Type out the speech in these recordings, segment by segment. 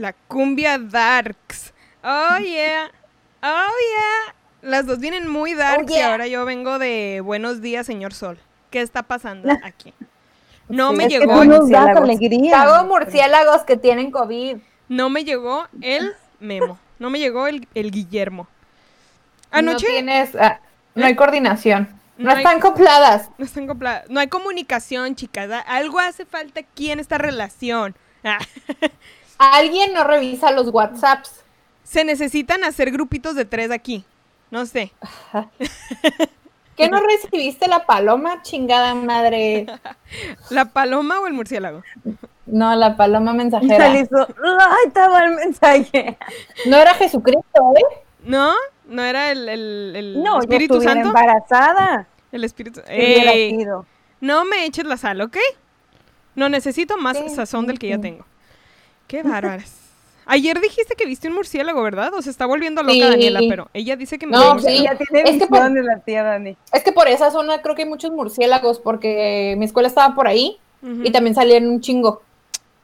La cumbia darks. Oh yeah. Oh yeah. Las dos vienen muy darks y yeah. ahora yo vengo de Buenos días, señor Sol. ¿Qué está pasando aquí? No Sí, me llegó, nos das murciélagos. alegría. Hago murciélagos que tienen COVID. no me llegó el memo. No me llegó el, el Guillermo. No Anoche tienes, ah, no hay coordinación. No, No hay- están copladas. no, están compla- no hay comunicación, chicas. Algo hace falta aquí en esta relación. Ah. Alguien no revisa los WhatsApps. Se necesitan hacer grupitos de tres aquí. No sé. ¿Qué no recibiste la paloma, chingada madre? ¿La paloma o el murciélago? No, la paloma mensajera. se le hizo, ¡ay, estaba el mensaje! No era Jesucristo, ¿eh? ¿No? ¿No era el, el- el No, yo Espíritu estuviera Santo? embarazada. El Espíritu sido. No me eches la sal, ¿ok? No necesito más Sí, sazón del que ya tengo. Qué bárbaras. Ayer dijiste que viste un murciélago, ¿verdad? O se está volviendo loca Sí. Daniela, pero ella dice que me No, sí. Ya tiene Es que por- visiones la tía Dani. Es que por esa zona creo que hay muchos murciélagos porque mi escuela estaba por ahí y también salían un chingo.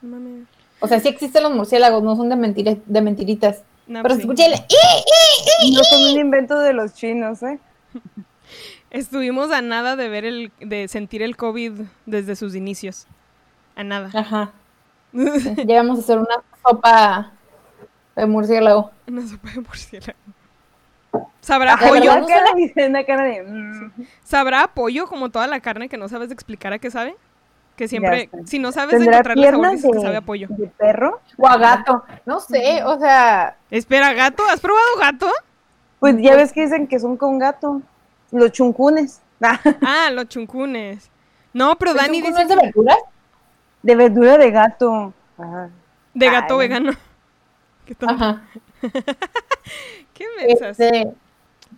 Mami. O sea, sí existen los murciélagos, no son de, mentira- de mentiritas. No, Pero sí. escuché el ¡ih! No son un invento de los chinos, ¿eh? Estuvimos a nada de ver el, de sentir el COVID desde sus inicios. A nada. Ajá. Ya vamos a hacer una sopa de murciélago. Una sopa de murciélago. ¿Sabrá Ajá, pollo? cara de... mm. ¿Sabrá pollo como toda la carne que no sabes explicar a qué sabe? Que siempre, si no sabes ¿Tendrá encontrarle sabor, piernas dices que de, sabe a pollo. de perro? O a gato. No sé, o sea, Espera, gato, ¿has probado gato? Pues ya ves que dicen que son con gato. Los chuncunes. Ah, Ah, los chuncunes. No, pero ¿el Dani dice es de verduras? De verdura de gato. Ajá. de gato Ay. vegano. ¿Qué. ¿Qué pensas? Este,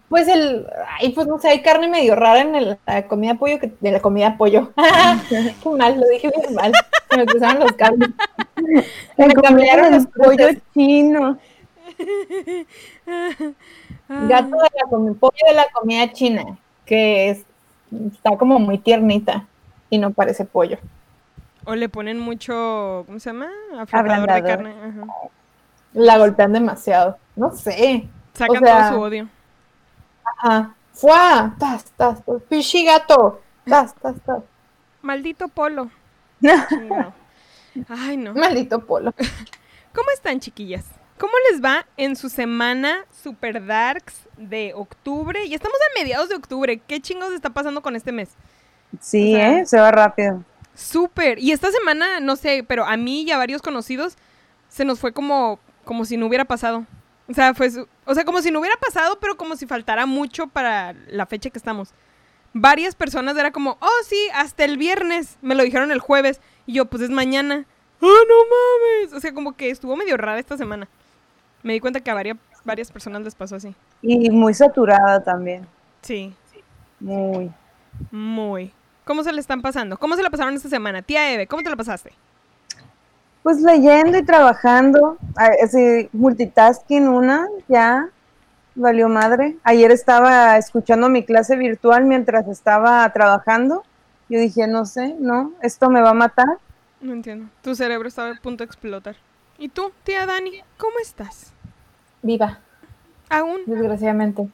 pues el, ay, pues no sé, hay carne medio rara en el- la comida pollo que de la comida pollo. Qué mal, lo dije bien mal. Se me cruzaron los cables. Me Me cambiaron los pollo chino. Gato de la comi- pollo de la comida china, que es, está como muy tiernita y no parece pollo. O le ponen mucho, ¿cómo se llama? Aflojador de carne. Ajá. La golpean demasiado. No sé. Sacan O sea, todo su odio. Ajá. ¡Fua! ¡Tas, tas! tas. ¡Pichi gato! ¡Tas, tas, tas! Maldito polo. Chingado. Ay, no. Maldito polo. ¿Cómo están, chiquillas? ¿Cómo les va en su semana Super Darks de octubre? Y estamos a mediados de octubre. ¿Qué chingos está pasando con este mes? Sí, O sea, ¿eh? Se va rápido. Súper. Y esta semana, no sé, pero a mí y a varios conocidos se nos fue como, como si no hubiera pasado. O sea, fue o sea, como si no hubiera pasado, pero como si faltara mucho para la fecha que estamos. Varias personas era como, oh sí, hasta el viernes. Me lo dijeron el jueves. Y yo, pues es mañana. ¡Ah, no mames! O sea, como que estuvo medio rara esta semana. Me di cuenta que a varias, varias personas les pasó así. Y muy saturada también. Sí, Muy. muy. ¿Cómo se le están pasando? ¿Cómo se la pasaron esta semana? Tía Eve, ¿cómo te la pasaste? Pues leyendo y trabajando. Así, multitasking una, ya. Valió madre. Ayer estaba escuchando mi clase virtual mientras estaba trabajando. Yo dije, no sé, no, esto me va a matar. No entiendo. Tu cerebro estaba a punto de explotar. ¿Y tú, tía Dani, cómo estás? Viva, Aún. desgraciadamente.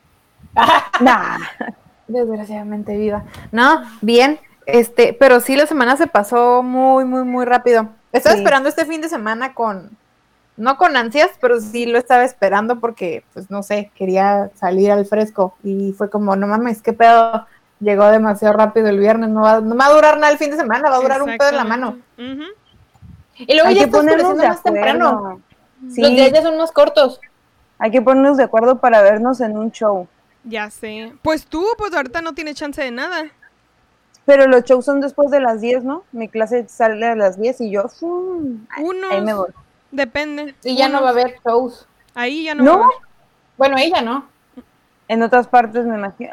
Nah. Desgraciadamente viva. No, bien. Este, pero sí la semana se pasó muy, muy, muy rápido. Estaba Sí. esperando este fin de semana con, no con ansias, pero sí lo estaba esperando porque, pues no sé, quería salir al fresco y fue como, no mames, qué pedo. Llegó demasiado rápido el viernes, no va, no va a durar nada el fin de semana, va a durar un pedo en la mano. Exactamente. Ujú. Y luego Hay ya que ponernos de más temprano. Sí, Los días ya son más cortos. hay que ponernos de acuerdo para vernos en un show. Ya sé. Pues tú, pues ahorita no tienes chance de nada. Pero los shows son después de las 10, ¿no? Mi clase sale a las 10 y yo, voy. Depende. Y ya no va a haber shows. Ahí ya no, ¿No? va a haber. Bueno, ella no. En otras partes me imagino.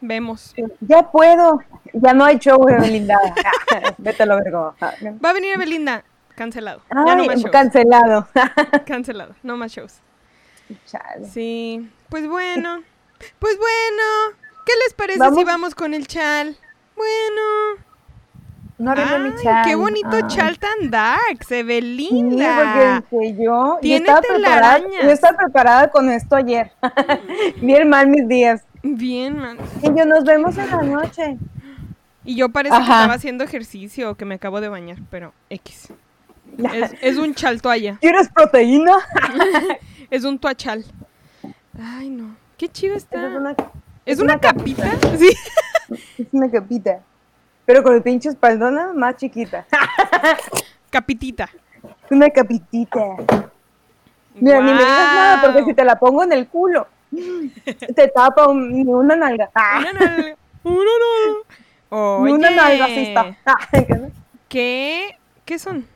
Vemos. Ya puedo. Ya no hay show, Belinda. Vete a lo vergo. Va a venir Belinda. Cancelado. ya no Ay, más shows. cancelado. Cancelado. No más shows. Chale. Sí. Pues bueno. Pues bueno. ¿Qué les parece ¿Vamos? si vamos con el chal? Bueno. No arreglé mi Ay, chal. qué bonito Ay. chal tan dark, se ve Sí, linda. porque dije, yo, yo estaba preparada, yo estaba preparada con esto ayer. Bien mal mis días. Bien, man. Y yo nos vemos en la noche. Y yo parece que estaba haciendo ejercicio o que me acabo de bañar, pero X. Es, es un chal toalla. ¿Quieres proteína? Es un toachal. Ay, no. Qué chido está. Es una, ¿Es una capita? Sí. es una capita. Pero con el pinche espaldona más chiquita. Capitita. Es una capitita. Mira, ni me digas nada porque si te la pongo en el culo, te tapa un- ni una nalga. Una nalga. Una nalga. ni una Oye, nalga así está. Ah, ¿qué- ¿Qué? ¿Qué son?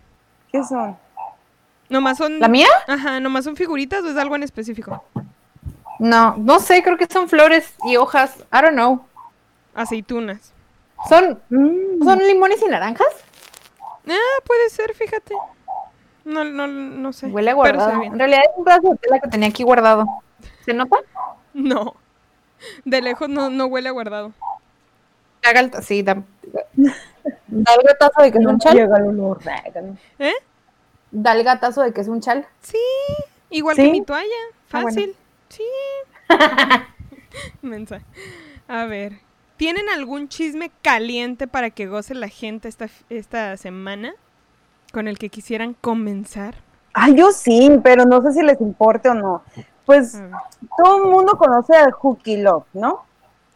¿Qué son? ¿Nomás son... ¿La mía? Ajá, ¿nomás son figuritas o es algo en específico? No, no sé, creo que son flores y hojas. I don't know. Aceitunas. ¿Son, Mm, ¿son limones y naranjas? Ah, puede ser, fíjate. No, no, no sé. Huele a guardado. En realidad es un pedazo de tela que tenía aquí guardado. ¿Se nota? No. De lejos no, no huele a guardado. Haga el- Sí, da, da el gatazo de que es un chal. llega el olor. ¿Eh? Da el gatazo de que es un chal. Sí. Igual ¿Sí? que mi toalla. Ah, bueno. Sí. Mensa. A ver. ¿Tienen algún chisme caliente para que goce la gente esta, esta semana? ¿Con el que quisieran comenzar? Ay, yo sí, pero no sé si les importe o no. Pues todo el mundo conoce a Hooky Love, ¿no?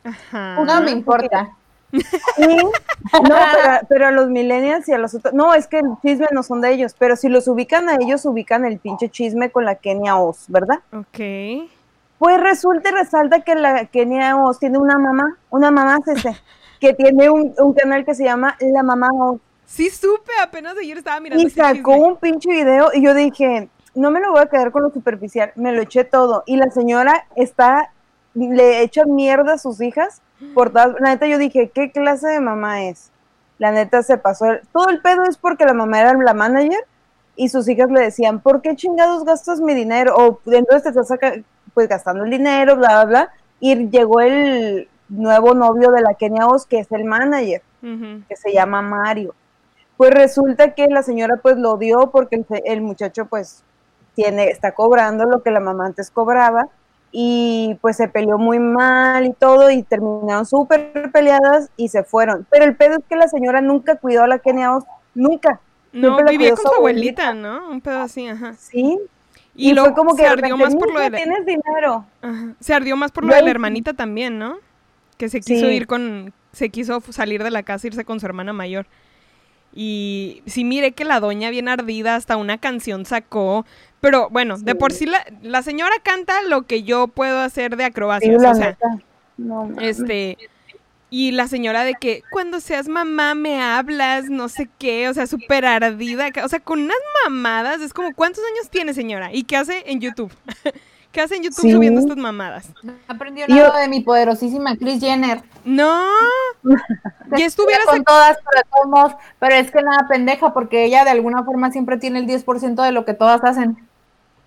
Ajá. No me importa. Sí, no, pero, pero a los millennials y a los otros, no, es que el chisme no son de ellos, pero si los ubican a ellos, ubican el pinche chisme con la Kenia Oz, ¿verdad? Ok. Pues resulta y resalta que la Kenia Oz tiene una mamá, una mamá CC, que tiene un, un canal que se llama La Mamá Oz, Sí supe, apenas ayer estaba mirando y sacó un pinche video, y yo dije, no me lo voy a quedar con lo superficial, me lo eché todo, y la señora está, le echa mierda a sus hijas, por la neta yo dije, ¿qué clase de mamá es? La neta se pasó, el- todo el pedo es porque la mamá era la manager, y sus hijas le decían, ¿por qué chingados gastas mi dinero? O entonces te estás pues gastando el dinero, bla, bla, bla, y llegó el nuevo novio de la Kenia Oz, que es el manager que se llama Mario. Pues resulta que la señora pues lo dio porque el, muchacho pues tiene, está cobrando lo que la mamá antes cobraba y pues se peleó muy mal y todo y terminaron súper peleadas y se fueron. Pero el pedo es que la señora nunca cuidó a la Kenia Oz, nunca, No, Siempre vivía con su su abuelita, ¿no? Un pedo así, ajá. ¿sí? Y, Y, luego fue como que se ardió más por lo de "Mija, la, tienes dinero. Ajá. Se ardió más por lo de la hermanita también, ¿no? Que se quiso Sí. ir con, se quiso salir de la casa, irse con su hermana mayor. Y sí miré que la doña bien ardida, hasta una canción sacó. Pero bueno, de por sí la, la señora canta lo que yo puedo hacer de Sí, acrobacias. la o sea. No, este. Y la señora de que cuando seas mamá me hablas, no sé qué, o sea, súper ardida, o sea, con unas mamadas, es como, ¿cuántos años tiene señora? ¿Y qué hace en YouTube? ¿Qué hace en YouTube Sí. subiendo estas mamadas? No aprendió Yo- nada de mi poderosísima Kris Jenner. No, ya estuviera con todas, pero, de todos pero es que nada pendeja, porque ella de alguna forma siempre tiene el 10% de lo que todas hacen.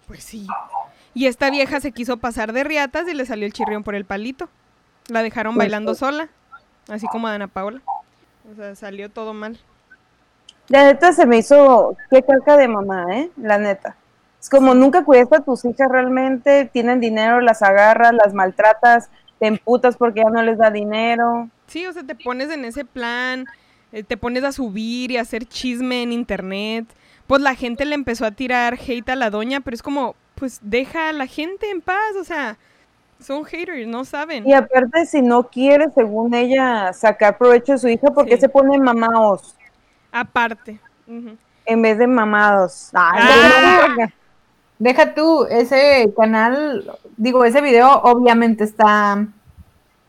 Pues sí. Y esta vieja se quiso pasar de riatas y le salió el chirrión por el palito. La dejaron Pues bailando sí. sola, así como a Ana Paula. O sea, salió todo mal. La neta se me hizo qué caca de mamá, ¿eh? La neta. Es como nunca cuidaste a tus hijas realmente, tienen dinero, las agarras, las maltratas, te emputas porque ya no les da dinero. Sí, o sea, te pones en ese plan, eh, te pones a subir y a hacer chisme en internet. Pues la gente le empezó a tirar hate a la doña, pero es como, pues deja a la gente en paz, o sea, son haters, no saben. Y aparte, si no quiere, según ella, sacar provecho de su hija, ¿por qué Sí. se pone mamaos Aparte. En vez de mamados? Ay, Ah. no, Deja tú, ese canal, digo, ese video obviamente está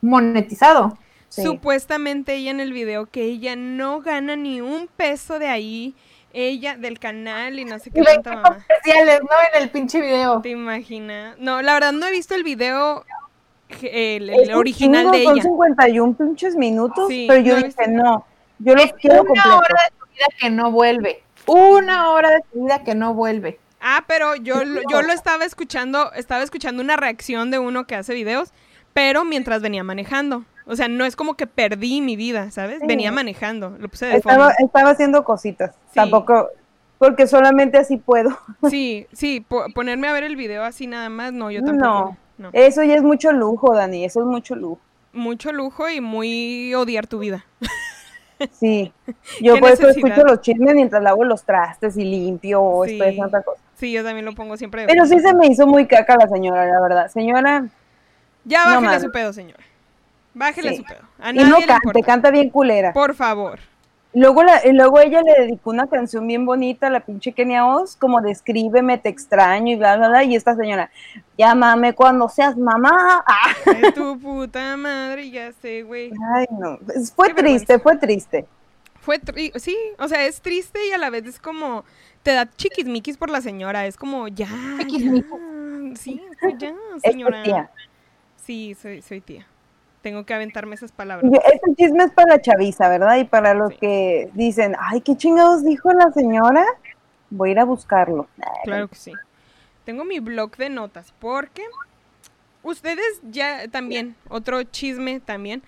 monetizado. Sí. Supuestamente ella en el video que ella no gana ni un peso de ahí, ella del canal y no sé qué tanta 20 mamá. comerciales, ¿no? En el pinche video. ¿Te imaginas? No, la verdad no he visto el video el, el original chingo, de Son ella. 51 pinches minutos, Sí, pero yo no dije, no, yo los quiero Una completo. hora de tu vida que no vuelve. Una hora de tu vida que no vuelve. Ah, pero yo, lo- yo lo estaba escuchando, estaba escuchando una reacción de uno que hace videos, pero mientras venía manejando. O sea, no es como que perdí mi vida, ¿sabes? Sí. Venía manejando, lo puse de fondo. Estaba, estaba haciendo cositas. Sí. Tampoco, porque solamente así puedo. Sí, sí, po- ponerme a ver el video así nada más, no, yo tampoco. No. no. Eso ya es mucho lujo, Dani. Eso es mucho lujo. Mucho lujo y muy odiar tu vida. Sí. Yo ¿Qué por eso escucho los chismes mientras lavo los trastes y limpio o Sí. estoy haciendo otra cosa. Sí, yo también lo pongo siempre de Pero sí se me hizo muy caca la señora, la verdad. Señora, Ya no bájele mames. su pedo, señora. Bájele Sí. su pedo. A y no cante, canta bien culera. Por favor. Luego, la, luego ella le dedicó una canción bien bonita a la pinche Kenia Oz, como de escríbeme, te extraño y bla, bla, bla. Y esta señora, llámame cuando seas mamá. Ah, tu puta madre, ya sé, güey. Ay, no. Fue Qué triste, vergüenza. fue triste. Fue tri- sí, o sea, es triste y a la vez es como te da chiquismiquis por la señora, es como ya, ya. Sí, ya, señora. tía. Sí, soy soy tía. Tengo que aventarme esas palabras. Este chisme es para la chaviza, ¿verdad? Y para los Sí. que dicen, ay, ¿qué chingados dijo la señora? Voy a ir a buscarlo. Claro que sí. Tengo mi blog de notas porque ustedes ya también, otro chisme también,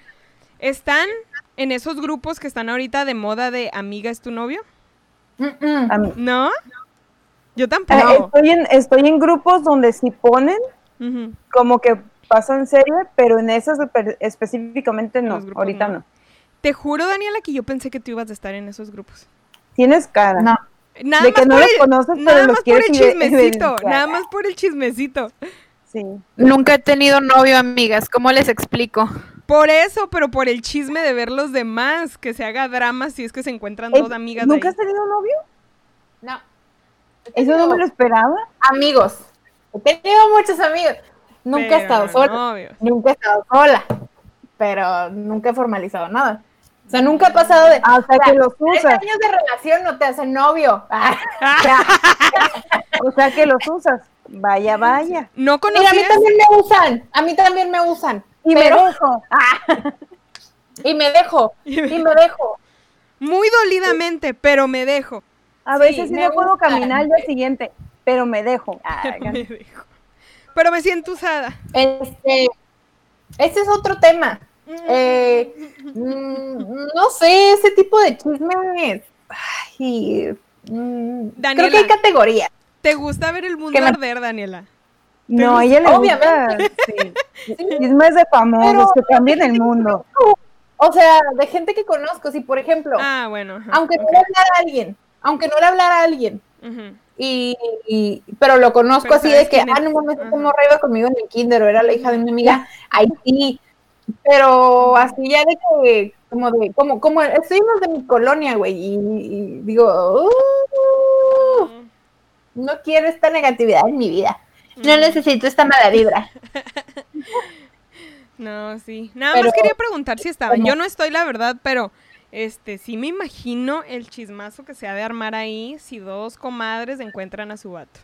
están en esos grupos que están ahorita de moda de amiga es tu novio, Mm-mm. A mí- ¿no? Yo Ah, tampoco. estoy, en, estoy en grupos donde sí ponen como que pasan serie, pero en esas espe- específicamente En no, ahorita no. no. Te juro, Daniela, que yo pensé que tú ibas a estar en esos grupos. Tienes cara. No. Nada De que más no por los el- conoces, pero nada los más por el chismecito, nada más por el chismecito. Sí. Nunca he tenido novio, amigas. ¿Cómo les explico? Por eso, pero por el chisme de ver los demás, que se haga drama si es que se encuentran Eh, dos amigas de ¿Nunca ahí. has tenido novio? No. Eso no me lo esperaba. Amigos. He tenido muchos amigos. Nunca he estado sola. novios. Nunca he estado sola. Pero nunca he formalizado nada. O sea, nunca he pasado de. Ah, o sea, que los Tres usas. años de relación no te hacen novio. Ah, O sea, que los usas. Vaya, vaya. ¿No Mira, a mí conocías? también me usan. A mí también me usan. Y pero, me dejo. Ah, y me dejo. Y me dejo. Muy dolidamente, pero me dejo. a veces sí me no puedo caminar al día siguiente, pero me dejo. Me dejo. Pero me siento usada. Este. Ese es otro tema. Eh, mm, no sé, ese tipo de chismes. Ay, mm, creo que hay categorías. ¿Te gusta ver el mundo me- arder, Daniela? No, ella le Obviamente. gusta. Sí. Chismes de famosos que cambian el mundo. O sea, de gente que conozco, si por ejemplo, Ah, bueno. ajá, aunque no ok. le hablara a alguien, aunque no le hablara a alguien, Y, y- pero lo conozco Pero así de que, ah, no mames, Ajá. esta morra iba conmigo en el kinder, o era la hija de una amiga, ahí sí, pero así ya de que, como de, como, como, estuvimos de mi colonia, güey, y, y digo, "Uh, no quiero esta negatividad en mi vida, no necesito esta mala vibra. No, sí. Nada Pero- más quería preguntar si estaban. ¿Cómo? Yo no estoy, la verdad, pero este sí me imagino el chismazo que se ha de armar ahí si dos comadres encuentran a su vato.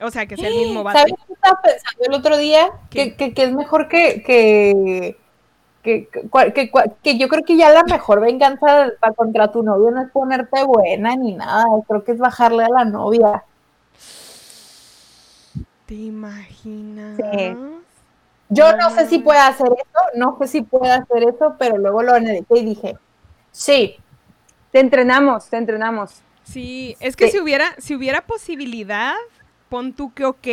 O sea, que sea el mismo vato. ¿Sabes qué estaba pensando el otro día? Que, que, que es mejor que, que, que, que, yo creo que ya la mejor venganza para contra tu novio no es ponerte buena ni nada, creo que es bajarle a la novia. ¿Te imaginas? Sí. Yo no sé si pueda hacer eso, no sé si pueda hacer eso, pero luego lo analizé y dije, sí, Te entrenamos, te entrenamos. Sí, es que Sí. si hubiera, si hubiera posibilidad, pon tú que ok,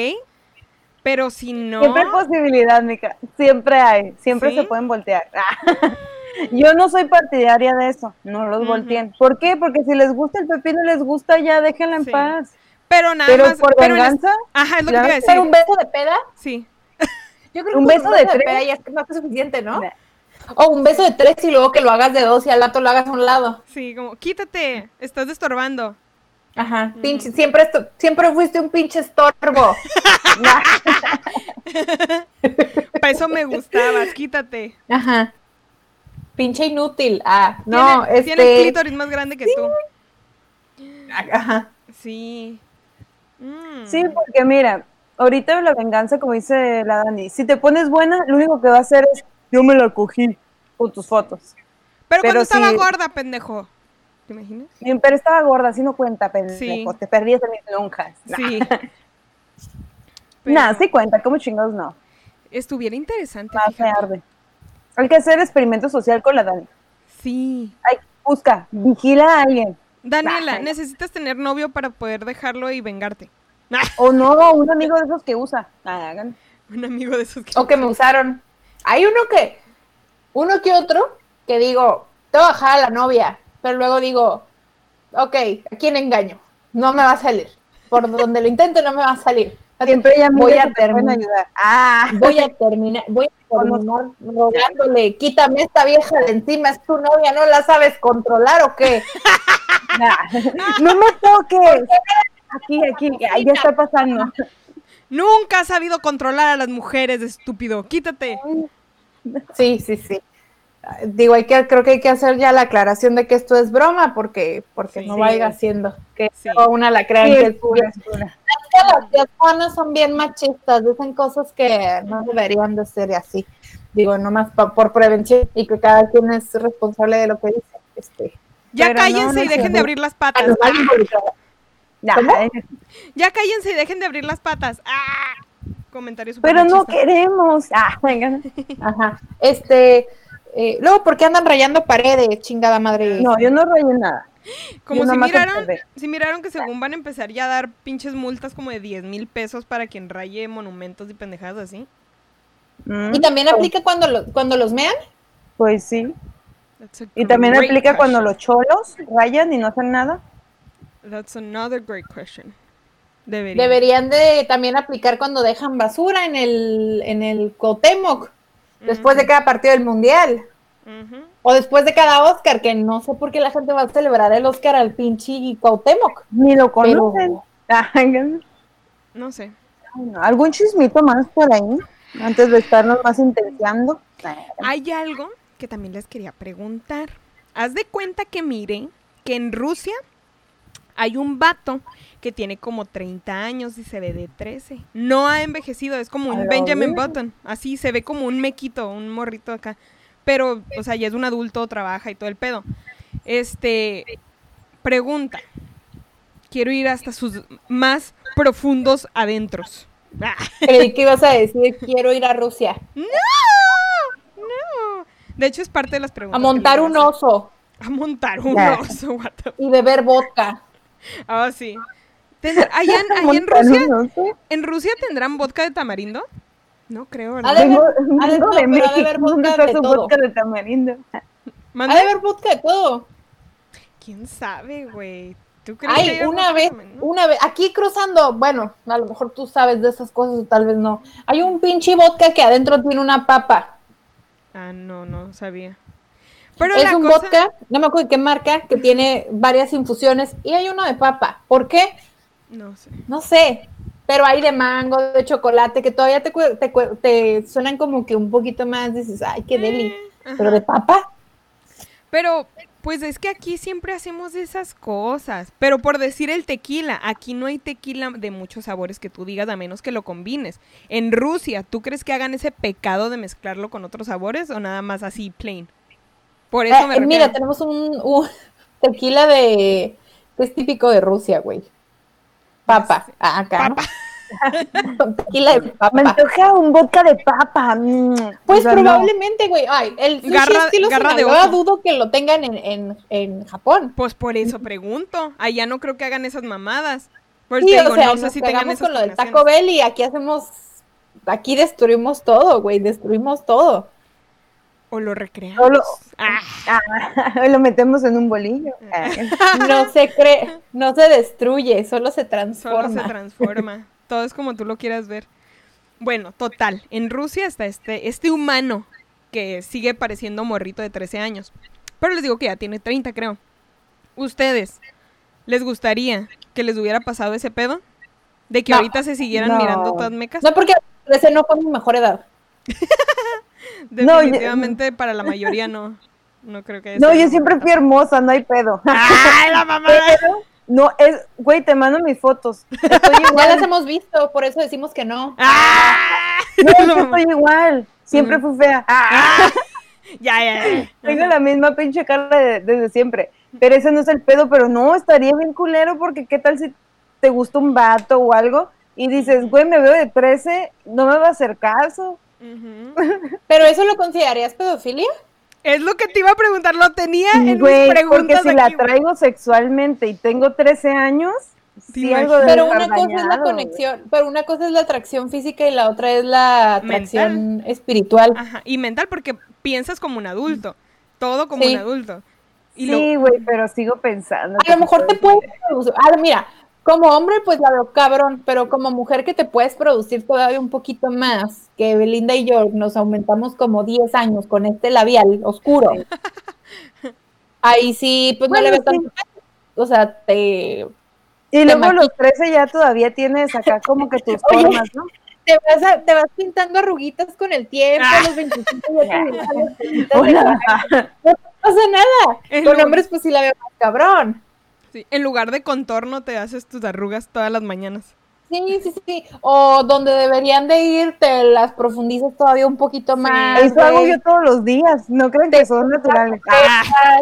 pero si no, Siempre hay posibilidad, Mica. Siempre hay. Siempre ¿Sí? se pueden voltear. Yo no soy partidaria de eso. No los volteen. ¿Por qué? Porque si les gusta el pepino, les gusta, ya déjenla en Sí. paz. pero nada Pero más, por pero en ajá, es lo que te iba a pero decir. un beso de peda, Sí, yo creo que Un beso de peda ya es más que suficiente, ¿no? Nah. O un beso de tres y luego que lo hagas de dos y al rato lo hagas a un lado. sí, como quítate, estás estorbando. Ajá, pinche, siempre, esto- siempre fuiste un pinche estorbo. Para eso me gustabas, quítate. Ajá. Pinche inútil. Ah, no, tiene, este. tiene el clítoris más grande que tú. Ajá. Sí. Mm. Sí, porque mira, ahorita la venganza, como dice la Dani, si te pones buena, lo único que va a hacer es, yo me la cogí con tus fotos. pero, cuando estaba gorda, pendejo. ¿Te imaginas? Bien, Pero estaba gorda, así no cuenta, pendejo. Sí. Te perdías en mis lonjas. Nah. Sí. Nah, Pero sí cuenta, como chingados no. Estuviera interesante, Más me fíjate. arde. Hay que hacer experimento social con la Dani. Sí. Ay, busca, vigila a alguien. Daniela, necesitas tener novio para poder dejarlo y vengarte. O no, un amigo de esos que usa. Ah, hagan. Un amigo de esos que... O que me usaron. Hay uno que, uno que otro, que digo, te voy a bajar a la novia, pero luego digo, ok, ¿a quién engaño? No me va a salir. Por donde lo intente no me va a salir. Siempre amigos Voy a terminar. Ah, Voy a terminar, voy a terminar rogándole, quítame esta vieja de encima, es tu novia, ¿no la sabes controlar o qué? no me toques. Aquí, aquí, ahí ya está pasando. Nunca has sabido controlar a las mujeres, estúpido. Quítate. Sí, sí, sí. Digo, hay que, creo que hay que hacer ya la aclaración de que esto es broma, porque, porque Sí. no vaya haciendo que Sí. una la crea Sí, que es es pura, es pura. Es que las hermanas son bien machistas, dicen cosas que no deberían de ser así. Digo, nomás pa- por prevención y que cada quien es responsable de lo que dice. Este, Ya no, cállense no y dejen de abrir las a patas. los. Eh, Ya cállense y dejen de abrir las patas. ¡Ah! Comentarios súper Pero no queremos. Ah, venga. Ajá. Este, eh, luego, ¿por qué andan rayando paredes, chingada madre? No, yo no rayé nada. Como Yo si miraron, observé. si miraron que según van a empezar ya a dar pinches multas como de 10 mil pesos para quien raye monumentos y pendejadas así. Mm, ¿Y también aplica cuando, lo- cuando los mean? Pues sí. Y también aplica cuando los cholos rayan y no hacen nada. That's another great question. Debería. Deberían de también aplicar cuando dejan basura en el, en el Cuauhtémoc, después de cada partido del Mundial. O después de cada Oscar, que no sé por qué la gente va a celebrar el Oscar al pinche Cuauhtémoc. Ni lo conocen. No sé. ¿Algún chismito más por ahí? Antes de estarnos más intenciando. Hay algo que también les quería preguntar. Haz de cuenta que mire que en Rusia hay un vato que tiene como 30 años y se ve de 13. No ha envejecido, es como un Benjamin. Button. Así se ve como un mequito, un morrito acá. Pero, o sea, ya es un adulto, trabaja y todo el pedo. Este, pregunta. Quiero ir hasta sus más profundos adentros. Creí que ibas a decir, quiero ir a Rusia ¡No! ¡No! De hecho, es parte de las preguntas. a montar un oso A montar un oso, what the- y beber vodka. Ah, sí. Tendrá- Allá, en, allá en Rusia. ¿en Rusia tendrán vodka de tamarindo? No creo, Ha ¿verdad? de Vengo, haber- ha de- no, haber ¿Dónde vodka de su todo. vodka de tamarindo? Ha de haber vodka de todo. ¿Quién sabe, güey? ¿Tú crees que Ay, haya una vez, una vez, aquí cruzando, bueno, a lo mejor tú sabes de esas cosas o tal vez no. Hay un pinche vodka que adentro tiene una papa. Ah, no, no sabía. Pero es un cosa... vodka, no me acuerdo qué marca, que tiene varias infusiones y hay uno de papa. ¿Por qué? No sé. No sé. Pero hay de mango, de chocolate, que todavía te, te, suenan como que un poquito más, dices, ay, qué deli. Eh. Pero de papa, Pero, pues es que aquí siempre hacemos esas cosas. Pero por decir el tequila, aquí no hay tequila de muchos sabores que tú digas, a menos que lo combines. En Rusia, ¿tú crees que hagan ese pecado de mezclarlo con otros sabores o nada más así plain? Por eso Eh, me eh, mira, tenemos un, un tequila de, que es típico de Rusia, güey. Papa, Ah, acá. Papa. tequila de Me papa. antoja un vodka de papa. mm, Pues o sea, no. probablemente, güey. Ay, el sushi Garra- estilo garra de oso. dudo que lo tengan en, en, en Japón. Pues por eso pregunto. Allá no creo que hagan esas mamadas. Por eso Sí, te o digo, sea, no sé si tengan esas con lo del Taco. Bell y aquí hacemos, aquí destruimos todo, güey, destruimos todo. O lo recreamos. Solo- Ah, Ah, lo metemos en un bolillo. Ah, No se cree, no se destruye, solo se solo transforma. se transforma. Todo es como tú lo quieras ver. Bueno, total. En Rusia está este, este humano que sigue pareciendo morrito de 13 años. Pero les digo que ya tiene 30, creo. ¿Ustedes les gustaría que les hubiera pasado ese pedo? De que No. ahorita se siguieran No. mirando todas mecas. No, porque ese no fue mi mejor edad. No, yo- Definitivamente para la mayoría no. No creo que no, yo siempre fui hermosa, no hay pedo. ¡Ay, la mamá! No, es, güey, te mando mis fotos. Estoy Ya las igual. hemos visto, por eso decimos que no. ¡Ah! No, es que estoy igual. Siempre fui fea. ¡Ah! Ya, ya, ya. Tengo la misma pinche cara de- desde siempre. Pero ese no es el pedo, pero no, estaría bien culero porque qué tal si te gusta un vato o algo y dices, güey, me veo de 13, no me va a hacer caso. ¿Pero eso lo considerarías pedofilia? Es lo que te iba a preguntar, lo tenía en mis Güey, porque preguntas si la aquí, traigo sexualmente y tengo 13 años, sí algo de Pero una cosa es la conexión, pero una cosa es la atracción física y la otra es la atracción espiritual. Ajá, y mental porque piensas como un adulto, todo como Sí. un adulto. Y Sí, güey, pero sigo pensando. A lo mejor te puede puedes producir. Ah, mira, como hombre, pues la veo cabrón, pero como mujer que te puedes producir todavía un poquito más, que Belinda y yo nos aumentamos como 10 años con este labial oscuro. Ahí sí, pues no le ves tanto. O sea, te, Y luego a los 13 ya todavía tienes acá como que tus formas, ¿no? te, vas a- te vas pintando arruguitas con el tiempo, Ah. a los 25 ya te cara. No pasa nada. Con hombres, pues sí la veo más cabrón. Sí, en lugar de contorno te haces tus arrugas todas las mañanas. Sí, sí, sí. O donde deberían de ir, te las profundizas todavía un poquito más. Eso hago yo todos los días. No creen que son naturales. Ah,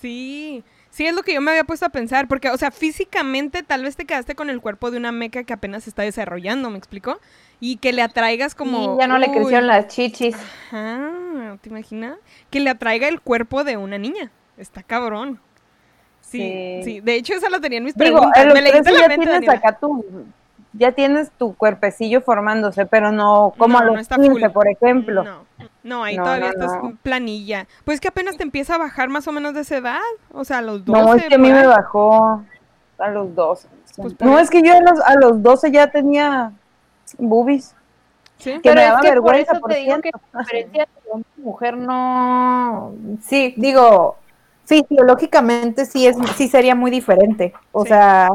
Sí, sí es lo que yo me había puesto a pensar, porque, o sea, físicamente tal vez te quedaste con el cuerpo de una meca que apenas se está desarrollando, ¿me explico? Y que le atraigas como... sí, ya no le crecieron las chichis. Ajá, ¿te imaginas? Que le atraiga el cuerpo de una niña. Está cabrón. Sí, sí, Sí. De hecho, esa la tenía en mis Digo, preguntas. Me leíste 13 la ya mente, tienes Daniela. acá tu, ya tienes tu cuerpecillo formándose, pero no como No, a no los está 15, full. por ejemplo. No, no, ahí No, todavía no, estás no. planilla. Pues que apenas te empieza a bajar más o menos de esa edad. O sea, a los 12. No, es que a mí por me bajó a los 12. Pues por no, es que yo a los, a los 12 ya tenía boobies. ¿Sí? Que me daba por vergüenza, eso por te digo que cierto. la diferencia entre hombre y mujer no. Sí, digo, sí, sí es, sí sería muy diferente. O Sí. sea,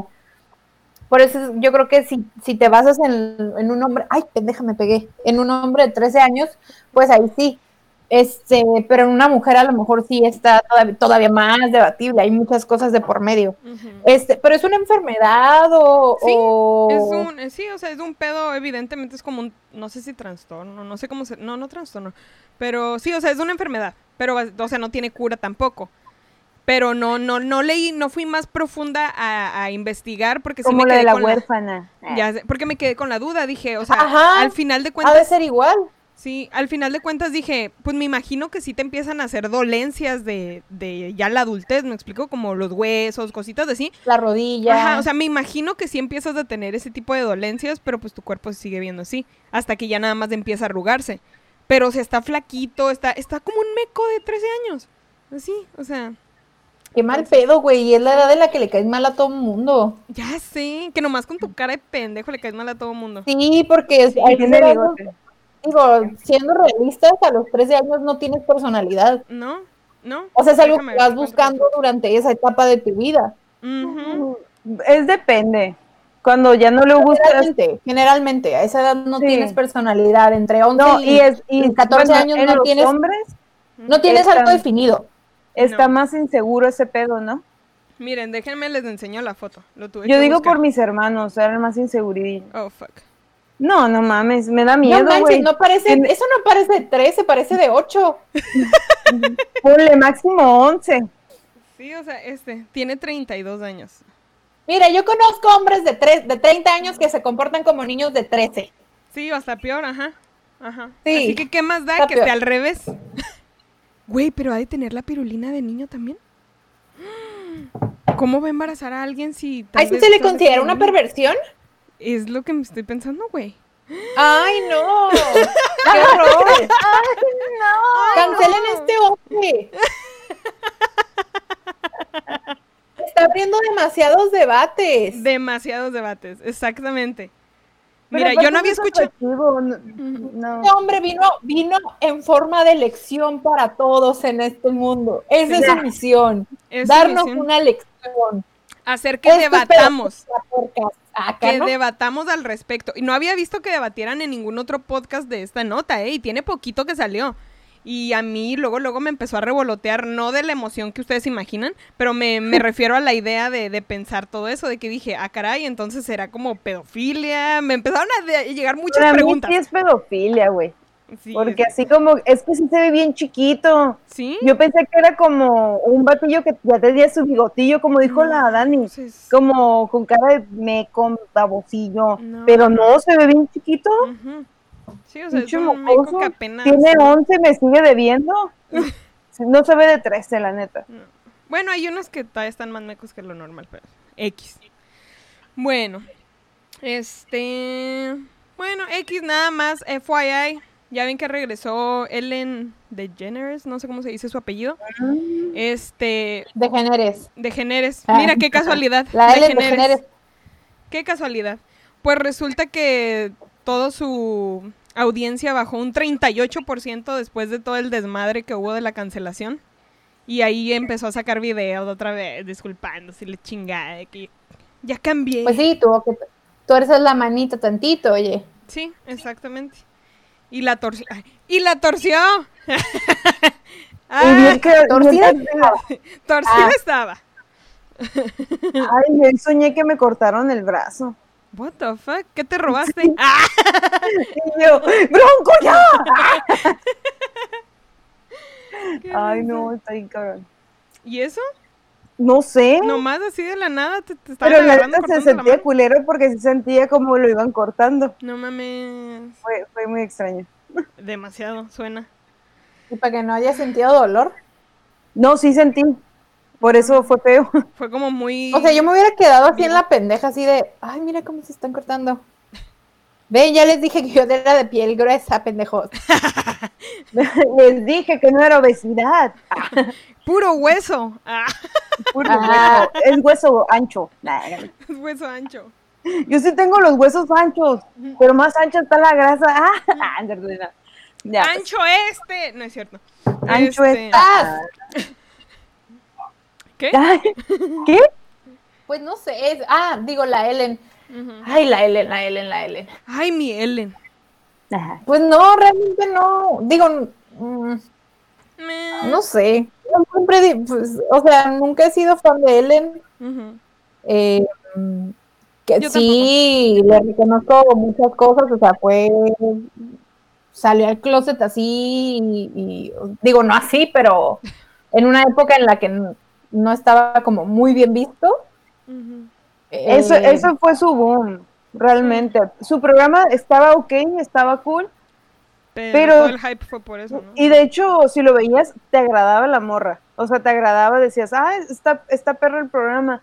por eso es- yo creo que si, si te basas en, en un hombre, ay, pendeja, me pegué, en un hombre de 13 años, pues ahí sí. Este, pero en una mujer a lo mejor sí está todavía, todavía más debatible, hay muchas cosas de por medio. Este, pero es una enfermedad o, Sí, o- Es un, sí, o sea, es un pedo, evidentemente es como un, no sé si trastorno, no sé cómo se, no, no trastorno, pero sí, o sea, es una enfermedad, pero, o sea, no tiene cura tampoco. Pero no, no, no leí, no fui más profunda a, a investigar porque sí como me la quedé de la con huérfana. ya sé, porque me quedé con la duda, dije, o sea, Ajá, al final de ha de cuentas, ser igual. sí, al final de cuentas dije, pues me imagino que sí te empiezan a hacer dolencias de, de ya la adultez, me explico, como los huesos, cositas así, La rodilla. Ajá, o sea, me imagino que sí empiezas a tener ese tipo de dolencias, pero pues tu cuerpo se sigue viendo así, hasta que ya nada más empieza a arrugarse. Pero o sea, está flaquito, está, está como un meco de 13 años. Así, o sea, Qué mal pedo, güey. Y es la edad de la que le caes mal a todo el mundo. ya sé, que nomás con tu cara de pendejo le caes mal a todo mundo. Sí, porque Sí, hay Tiene bigote. digo, siendo realistas, a los 13 años no tienes personalidad. ¿No? ¿No? O sea, es algo Déjame que ver vas cuánto buscando durante esa etapa de tu vida. Es depende. Cuando ya no le gusta. Generalmente, generalmente, a esa edad no Sí. tienes personalidad. Entre 11 No, y, y es. Y, 14 bueno, años en no los tienes- hombres no tienes Están- algo definido. Está No. más inseguro ese pedo, ¿no? Miren, déjenme les enseño la foto. Lo tuve Yo que digo buscar. por mis hermanos, eran más inseguridad. Oh, fuck. No, no mames, me da No miedo, manches, güey. no parece, eso no parece de 13, parece de 8. Ponle máximo 11. Sí, o sea, este, tiene 32 años. Mira, yo conozco hombres de, tres, de 30 años que se comportan como niños de 13. Sí, o hasta peor, ajá. Ajá. Sí, Así que, ¿qué más da que esté peor. al revés? Güey, pero ha de tener la pirulina de niño también. ¿Cómo va a embarazar a alguien si ¿A eso vez se le considera de una perversión? Es lo que me estoy pensando, güey. ¡Ay, no! ¡Qué horror! ¡Cancelen este hombre! Está abriendo demasiados debates. Demasiados debates, exactamente. Mira, yo no había es escuchado. no-. Este hombre vino, vino en forma de lección para todos en este mundo. Esa es su misión. Es darnos misión. una lección. Hacer que debatamos. Acá, Que ¿no? debatamos al respecto. Y no había visto que debatieran en ningún otro podcast de esta nota, ¿eh? Y tiene poquito que salió. Y a mí luego, luego me empezó a revolotear, no de la emoción que ustedes imaginan, pero me, me refiero a la idea de, de pensar todo eso, de que dije, ah, caray, entonces será como pedofilia. Me empezaron a llegar muchas Para mí preguntas. sí es pedofilia, güey. Sí, Porque así como, es que sí se ve bien chiquito. ¿Sí? Yo pensé que era como un batillo que ya tenía su bigotillo, como dijo No, la Dani. Entonces, Como con cara de meco, babosillo. No. Pero no, se ve bien chiquito. ujú. Sí, o sea, es un mocoso. que apenas... Tiene 11, me sigue debiendo. No se ve de 13, la neta. Bueno, hay unos que todavía están más mecos que lo normal, pero X. Bueno, este... Bueno, X nada más, FYI. Ya ven que regresó Ellen DeGeneres, no sé cómo se dice su apellido. Este, De generes. DeGeneres. Ah. Mira qué casualidad. La de DeGeneres. generes. Qué casualidad. Pues resulta que toda su audiencia bajó un 38% después de todo el desmadre que hubo de la cancelación. Y ahí empezó a sacar videos otra vez, disculpándose, le chingada, de que ya cambié. Pues sí, tuvo que tuerces la manita tantito, oye. Sí, exactamente. Y la torció. ¡Y la torció! ¡Ah! Torcida. que- Torcida Ah. estaba. Ay, yo soñé que me cortaron el brazo. What the fuck? ¿Qué te robaste? ¡Ah! Y yo, ¡Bronco ya! Ay, no, está bien cabrón. ¿Y eso? No sé. Nomás así de la nada te, te Pero la neta se sentía culero porque se sentía como lo iban cortando. No mames. Fue, fue muy extraño. Demasiado, suena. Y para que no haya sentido dolor. No, sí sentí. Por eso fue feo. Fue como muy. O sea, yo me hubiera quedado así en la pendeja, así de, ay, mira cómo se están cortando. Ven, ya les dije que yo era de piel gruesa, pendejos. Les dije que no era obesidad. Puro hueso. Ah, Puro Ah. hueso. Es hueso ancho. Es hueso ancho. Yo sí tengo los huesos anchos, pero más ancha está la grasa. Ah, ya, pues, Ancho este. No es cierto. ancho Este, está. ¿Qué? Pues no sé, es, ah, digo la Ellen. Ay, la Ellen, la Ellen, la Ellen. Ay, mi Ellen. Ajá. Pues no, realmente no. Digo, mm, no sé. Yo siempre, pues, o sea, nunca he sido fan de Ellen. Eh, que Yo sí, le reconozco muchas cosas, o sea, fue, salió al closet así, y, y- digo, no así, pero en una época en la que no estaba como muy bien visto. Eso, Eh, eso fue su boom, realmente. Su programa estaba ok, estaba cool. Pero, Pero- todo el hype fue por eso, ¿no? Y de hecho, si lo veías, te agradaba la morra. O sea, te agradaba, decías, ah, está, está perro el programa.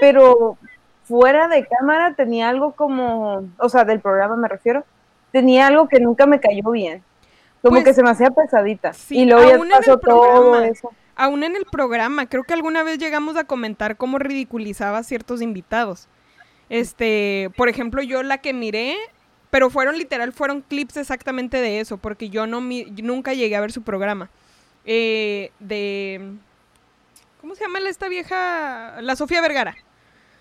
Pero fuera de cámara tenía algo como, o sea, del programa me refiero, tenía algo que nunca me cayó bien. Como Pues, que se me hacía pesadita. sí, y luego ya pasó todo eso. Aún en el programa, creo que alguna vez llegamos a comentar cómo ridiculizaba a ciertos invitados. Este, por ejemplo, yo la que miré, pero fueron literal, fueron clips exactamente de eso, porque yo no mi- nunca llegué a ver su programa. Eh, de ¿cómo se llama la- esta vieja? La Sofía Vergara.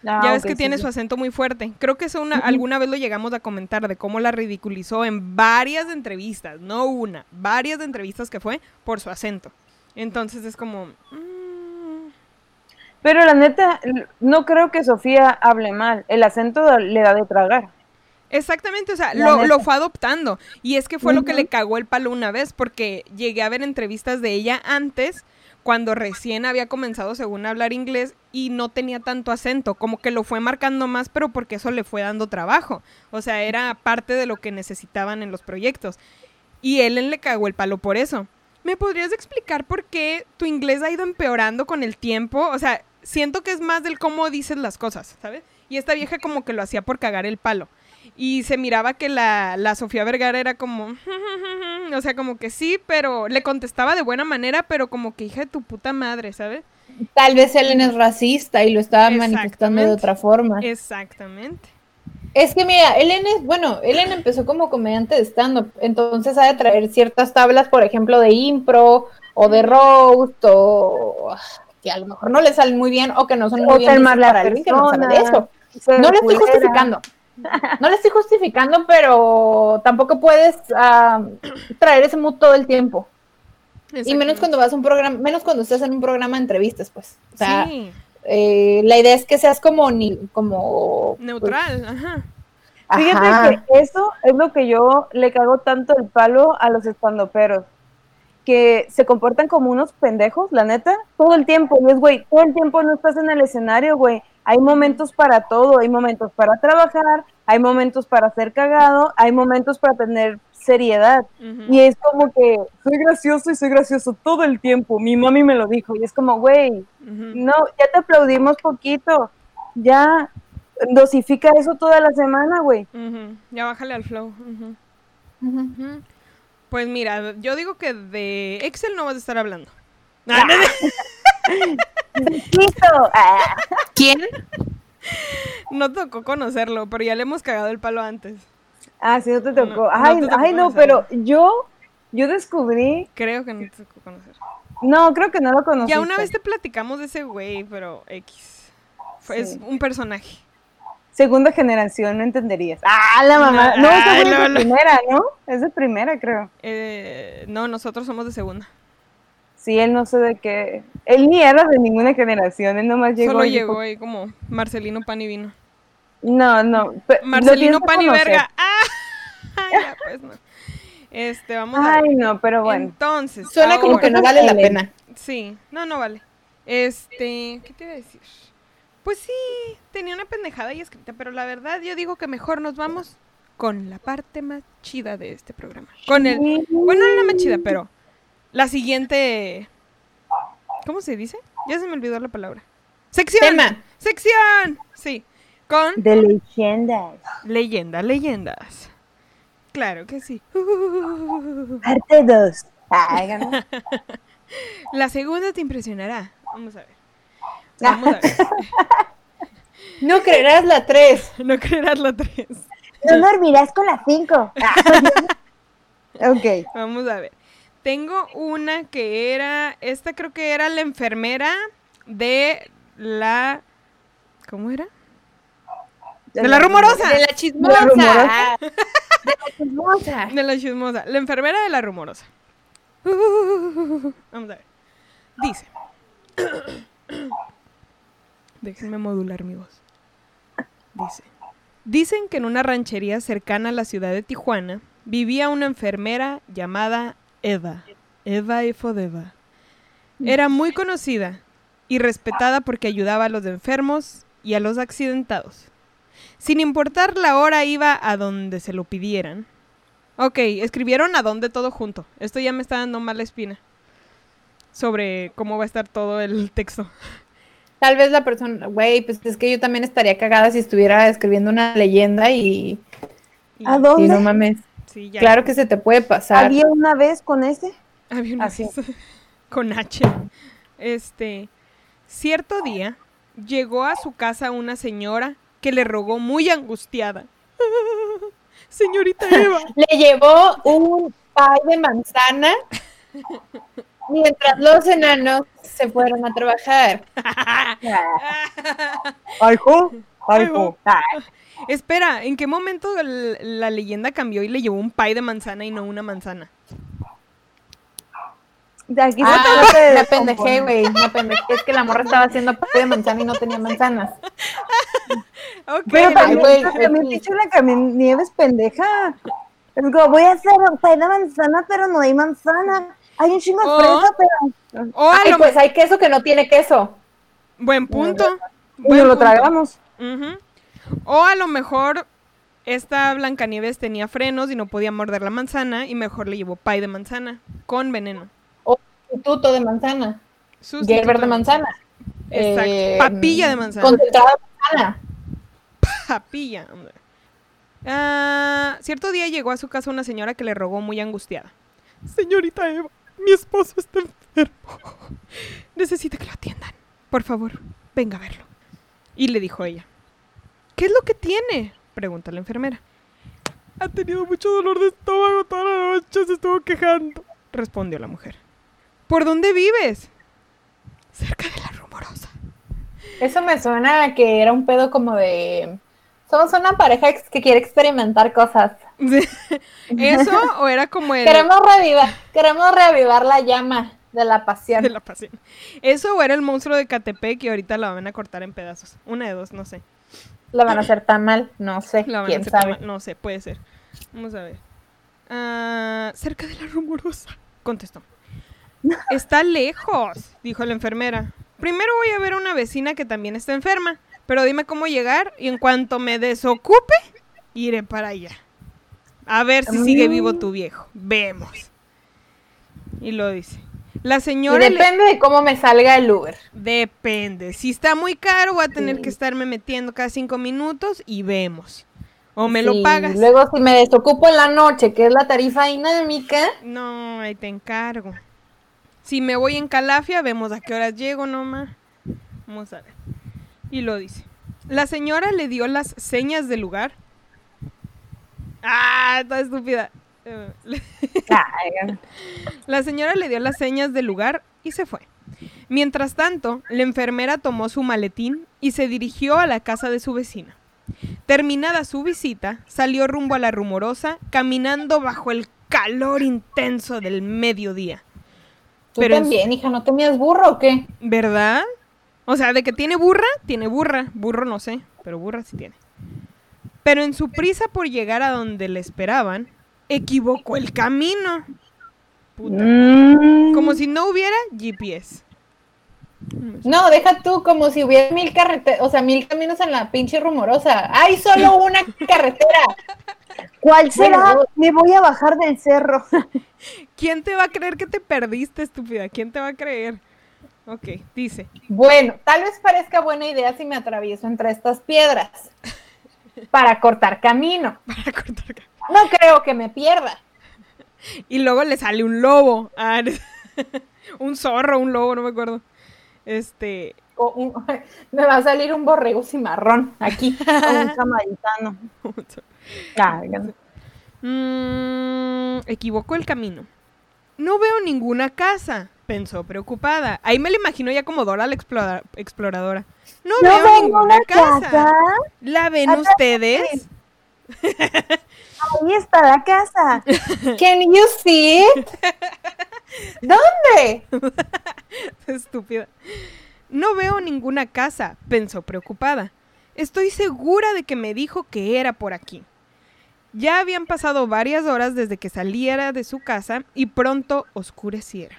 Ah, ya ves que sí, tiene sí. su acento muy fuerte. Creo que eso una, alguna vez lo llegamos a comentar de cómo la ridiculizó en varias entrevistas, no una, varias entrevistas que fue por su acento. Entonces es como, mm, Pero la neta, no creo que Sofía hable mal. El acento le da de tragar. exactamente, o sea, lo, fue adoptando. Y es que fue lo que le cagó el palo una vez, porque llegué a ver entrevistas de ella antes, cuando recién había comenzado, según a hablar inglés, y no tenía tanto acento, como que lo fue marcando más, pero porque eso le fue dando trabajo. O sea, era parte de lo que necesitaban en los proyectos. Y Ellen le cagó el palo por eso. ¿Me podrías explicar por qué tu inglés ha ido empeorando con el tiempo? O sea, siento que es más del cómo dices las cosas, ¿sabes? Y esta vieja como que lo hacía por cagar el palo. Y se miraba que la, la Sofía Vergara era como... o sea, como que sí, pero le contestaba de buena manera, pero como que hija de tu puta madre, ¿sabes? Tal vez Ellen es racista y lo estaba manifestando de otra forma. Exactamente. Es que mira, Ellen es, bueno, Ellen empezó como comediante de stand-up, entonces ha de traer ciertas tablas, por ejemplo, de impro o de roast o que a lo mejor no le salen muy bien o que no son muy O bien para alguien que no sabe de persona, eso. No le estoy justificando. No le estoy justificando, pero tampoco puedes ah, traer ese mood todo el tiempo. Y menos cuando vas a un programa, menos cuando estás en un programa de entrevistas, pues. O sea, sí, eh, la idea es que seas como ni, como pues, neutral, ajá. Fíjate ajá. que eso es lo que yo le cago tanto el palo a los estandoperos. Que se comportan como unos pendejos, la neta, todo el tiempo. Y es, güey, todo el tiempo no estás en el escenario, güey. Hay momentos para todo. Hay momentos para trabajar, hay momentos para ser cagado, hay momentos para tener seriedad. Y es como que soy gracioso y soy gracioso todo el tiempo. Mi mami me lo dijo. Y es como, güey, no, ya te aplaudimos poquito. Ya dosifica eso toda la semana, güey. Ya bájale al flow. Pues mira, yo digo que de Excel no vas a estar hablando. Ah. Ah. ¿Quién? no tocó conocerlo, pero ya le hemos cagado el palo antes. Ah, sí, no te No, tocó. no ay, te tocó ay, no, pero yo, yo descubrí, Creo que no te tocó conocer. no, creo que no lo conocí. Ya una vez te platicamos de ese güey, pero X. Es un personaje. Segunda generación, no entenderías. Ah, la mamá. No, No, es no, de no. primera, ¿no? Es de primera, creo. Eh, no, nosotros somos de segunda. Sí, él no sé de qué. Él ni era de ninguna generación, él nomás llegó. Solo llegó ahí como Marcelino Pan y Vino. No, no. Marcelino Pan y. Verga. ¡Ah! ya, pues no. Este, vamos a ver. Ay, no, pero bueno. Entonces. Suena como que no vale la pena. Sí, no, no vale. Este, ¿qué te iba a decir? Pues sí, tenía una pendejada ahí escrita, pero la verdad yo digo que mejor nos vamos con la parte más chida de este programa. Con el, bueno, no la más chida, pero la siguiente, ¿cómo se dice? Ya se me olvidó la palabra. Sección. Tema. Sección. Sí, con De leyendas. leyendas, leyendas. Claro que sí. Parte 2. Ay, ganó. La segunda te impresionará. Vamos a ver. Vamos a ver. No creerás la 3. No creerás la tres. No dormirás con las 5. ok. Vamos a ver. Tengo una que era, esta creo que era la enfermera de la, ¿cómo era? De la rumorosa. De la chismosa. rumorosa. De la chismosa. De la chismosa. La enfermera de la rumorosa. Vamos a ver. Dice. Déjenme modular mi voz. Dice. Dicen que en una ranchería cercana a la ciudad de Tijuana vivía una enfermera llamada Eva. Eva Efodeva. Era muy conocida y respetada porque ayudaba a los enfermos y a los accidentados. Sin importar la hora iba a donde se lo pidieran. Ok, escribieron a dónde todo junto. Esto ya me está dando mala espina. Sobre cómo va a estar todo el texto. Tal vez la persona, güey, pues es que yo también estaría cagada si estuviera escribiendo una leyenda y, Y- ¿A y dónde? no mames. Sí, ya. Claro que se te puede pasar. Había una vez con ese. Había una Así. vez con H. Este, cierto día llegó a su casa una señora que le rogó muy angustiada. Señorita Eva. Le llevó un pay de manzana mientras los enanos se fueron a trabajar. Ay, jo. Ay, Ay, jo. jo. Espera, ¿en qué momento el- la leyenda cambió y le llevó un pay de manzana y no una manzana? De aquí se Ah, trata de me pendejé, güey. Me pendejé. Es que la morra estaba haciendo pay de manzana y no tenía manzanas. Ok, Pero también, güey, también dicho la Cami Nieves pendeja. Es como, voy a hacer un pay de manzana, pero no hay manzana. Hay un chingo de Oh. fresa, pero... o a Ay, lo pues hay queso que no tiene queso. Buen punto. Y buen nos lo punto. tragamos. Ujú. O a lo mejor esta Blancanieves tenía frenos y no podía morder la manzana y mejor le llevó pay de manzana con veneno. Sustituto de manzana. Sustituto Gerber de manzana. Exacto. Eh, Papilla de manzana. Concentrado de manzana. Papilla. cierto día llegó a su casa una señora que le rogó muy angustiada. Señorita Eva, mi esposo está enfermo. Necesita que lo atiendan. Por favor, venga a verlo. Y le dijo ella. ¿Qué es lo que tiene? Pregunta la enfermera. Ha tenido mucho dolor de estómago toda la noche, se estuvo quejando. Respondió la mujer. ¿Por dónde vives? Cerca de la rumorosa. Eso me suena a que era un pedo como de. Somos una pareja que quiere experimentar cosas. ¿Eso o era como el... Queremos reavivar, queremos reavivar la llama de la pasión. de la pasión. Eso o era el monstruo de Catepec y ahorita la van a cortar en pedazos. Una de dos, no sé. La van a hacer tan mal, no sé, La van a quién hacer sabe. No sé, puede ser. Vamos a ver. Ah, cerca de la rumorosa. Contestó. Está lejos, dijo la enfermera. Primero voy a ver a una vecina que también está enferma, pero dime cómo llegar y en cuanto me desocupe, iré para allá. A ver si sigue vivo tu viejo. Vemos. Y lo dice. La Y señora... le- depende de cómo me salga el Uber. Depende. Si está muy caro, voy a tener que estarme metiendo cada cinco minutos y vemos. O me lo pagas. Luego, si me desocupo en la noche, que es la tarifa dinámica, No, ahí te encargo. Si me voy en Calafia, vemos a qué horas llego nomás. Vamos a ver. Y lo dice. La señora le dio las señas del lugar. Ah, está estúpida. Eh, La señora le dio las señas del lugar y se fue. Mientras tanto, la enfermera tomó su maletín y se dirigió a la casa de su vecina. Terminada su visita, salió rumbo a la rumorosa, caminando bajo el calor intenso del mediodía. Tú Pero también, hija, ¿no tenías burro o qué? ¿Verdad? O sea, de que tiene burra, tiene burra. Burro no sé, pero burra sí tiene. Pero en su prisa por llegar a donde le esperaban, equivocó el camino. Puta. Mm. Como si no hubiera GPS. No, deja tú como si hubiera mil carreteras, o sea, mil caminos en la pinche rumorosa. ¡Hay solo una carretera! ¿Cuál será? Me voy a bajar del cerro. ¿Quién te va a creer que te perdiste, estúpida? ¿Quién te va a creer? Ok, dice. Bueno, tal vez parezca buena idea si me atravieso entre estas piedras para cortar camino. Para cortar ca- No creo que me pierda. Y luego le sale un lobo. Ah, un zorro, un lobo, no me acuerdo. Este. O un- me va a salir un borrego cimarrón aquí. O un samaritano. Mm, equivocó el camino. No veo ninguna casa, pensó preocupada. Ahí me lo imagino ya como Dora la explora- exploradora. No, ¿No veo ninguna una casa. casa? ¿La ven ustedes? Ahí está la casa. Can you see it? ¿Dónde? Estúpida. No veo ninguna casa, pensó preocupada. Estoy segura de que me dijo que era por aquí. Ya habían pasado varias horas desde que saliera de su casa y pronto oscureciera.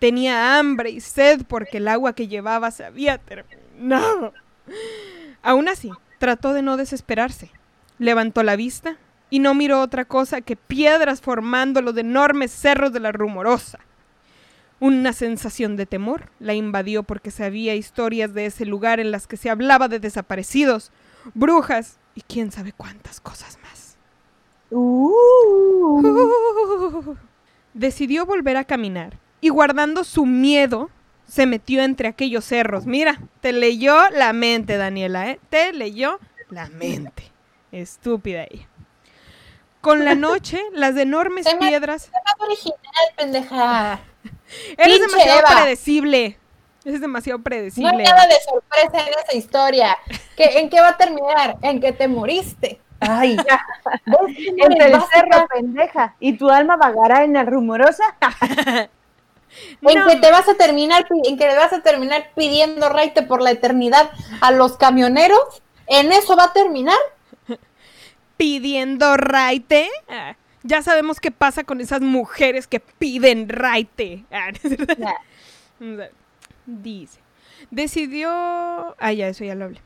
Tenía hambre y sed porque el agua que llevaba se había terminado. Aún así, trató de no desesperarse. Levantó la vista y no miró otra cosa que piedras formando los enormes cerros de la rumorosa. Una sensación de temor la invadió porque sabía historias de ese lugar en las que se hablaba de desaparecidos, brujas y quién sabe cuántas cosas más. Uh. Decidió volver a caminar y guardando su miedo se metió entre aquellos cerros. Mira, te leyó la mente, Daniela, ¿eh? Te leyó la mente. Estúpida ella. Con la noche, las enormes Se me- piedras... Original, pendeja. Eres Pinche demasiado Eva. predecible. Eres demasiado No predecible. hay nada de sorpresa en esa historia. ¿Qué- ¿En qué va a terminar? En que te moriste. Ay. ¿Ves? Entre el cerro, pendeja. ¿Y tu alma vagará en la rumorosa? En No. que te vas a terminar, en que le vas a terminar pidiendo raite por la eternidad a los camioneros. ¿En eso va a terminar? pidiendo raite. Ah, ya sabemos qué pasa con esas mujeres que piden raite. Ah. Dice, decidió... Ah, ya, eso ya lo hablé.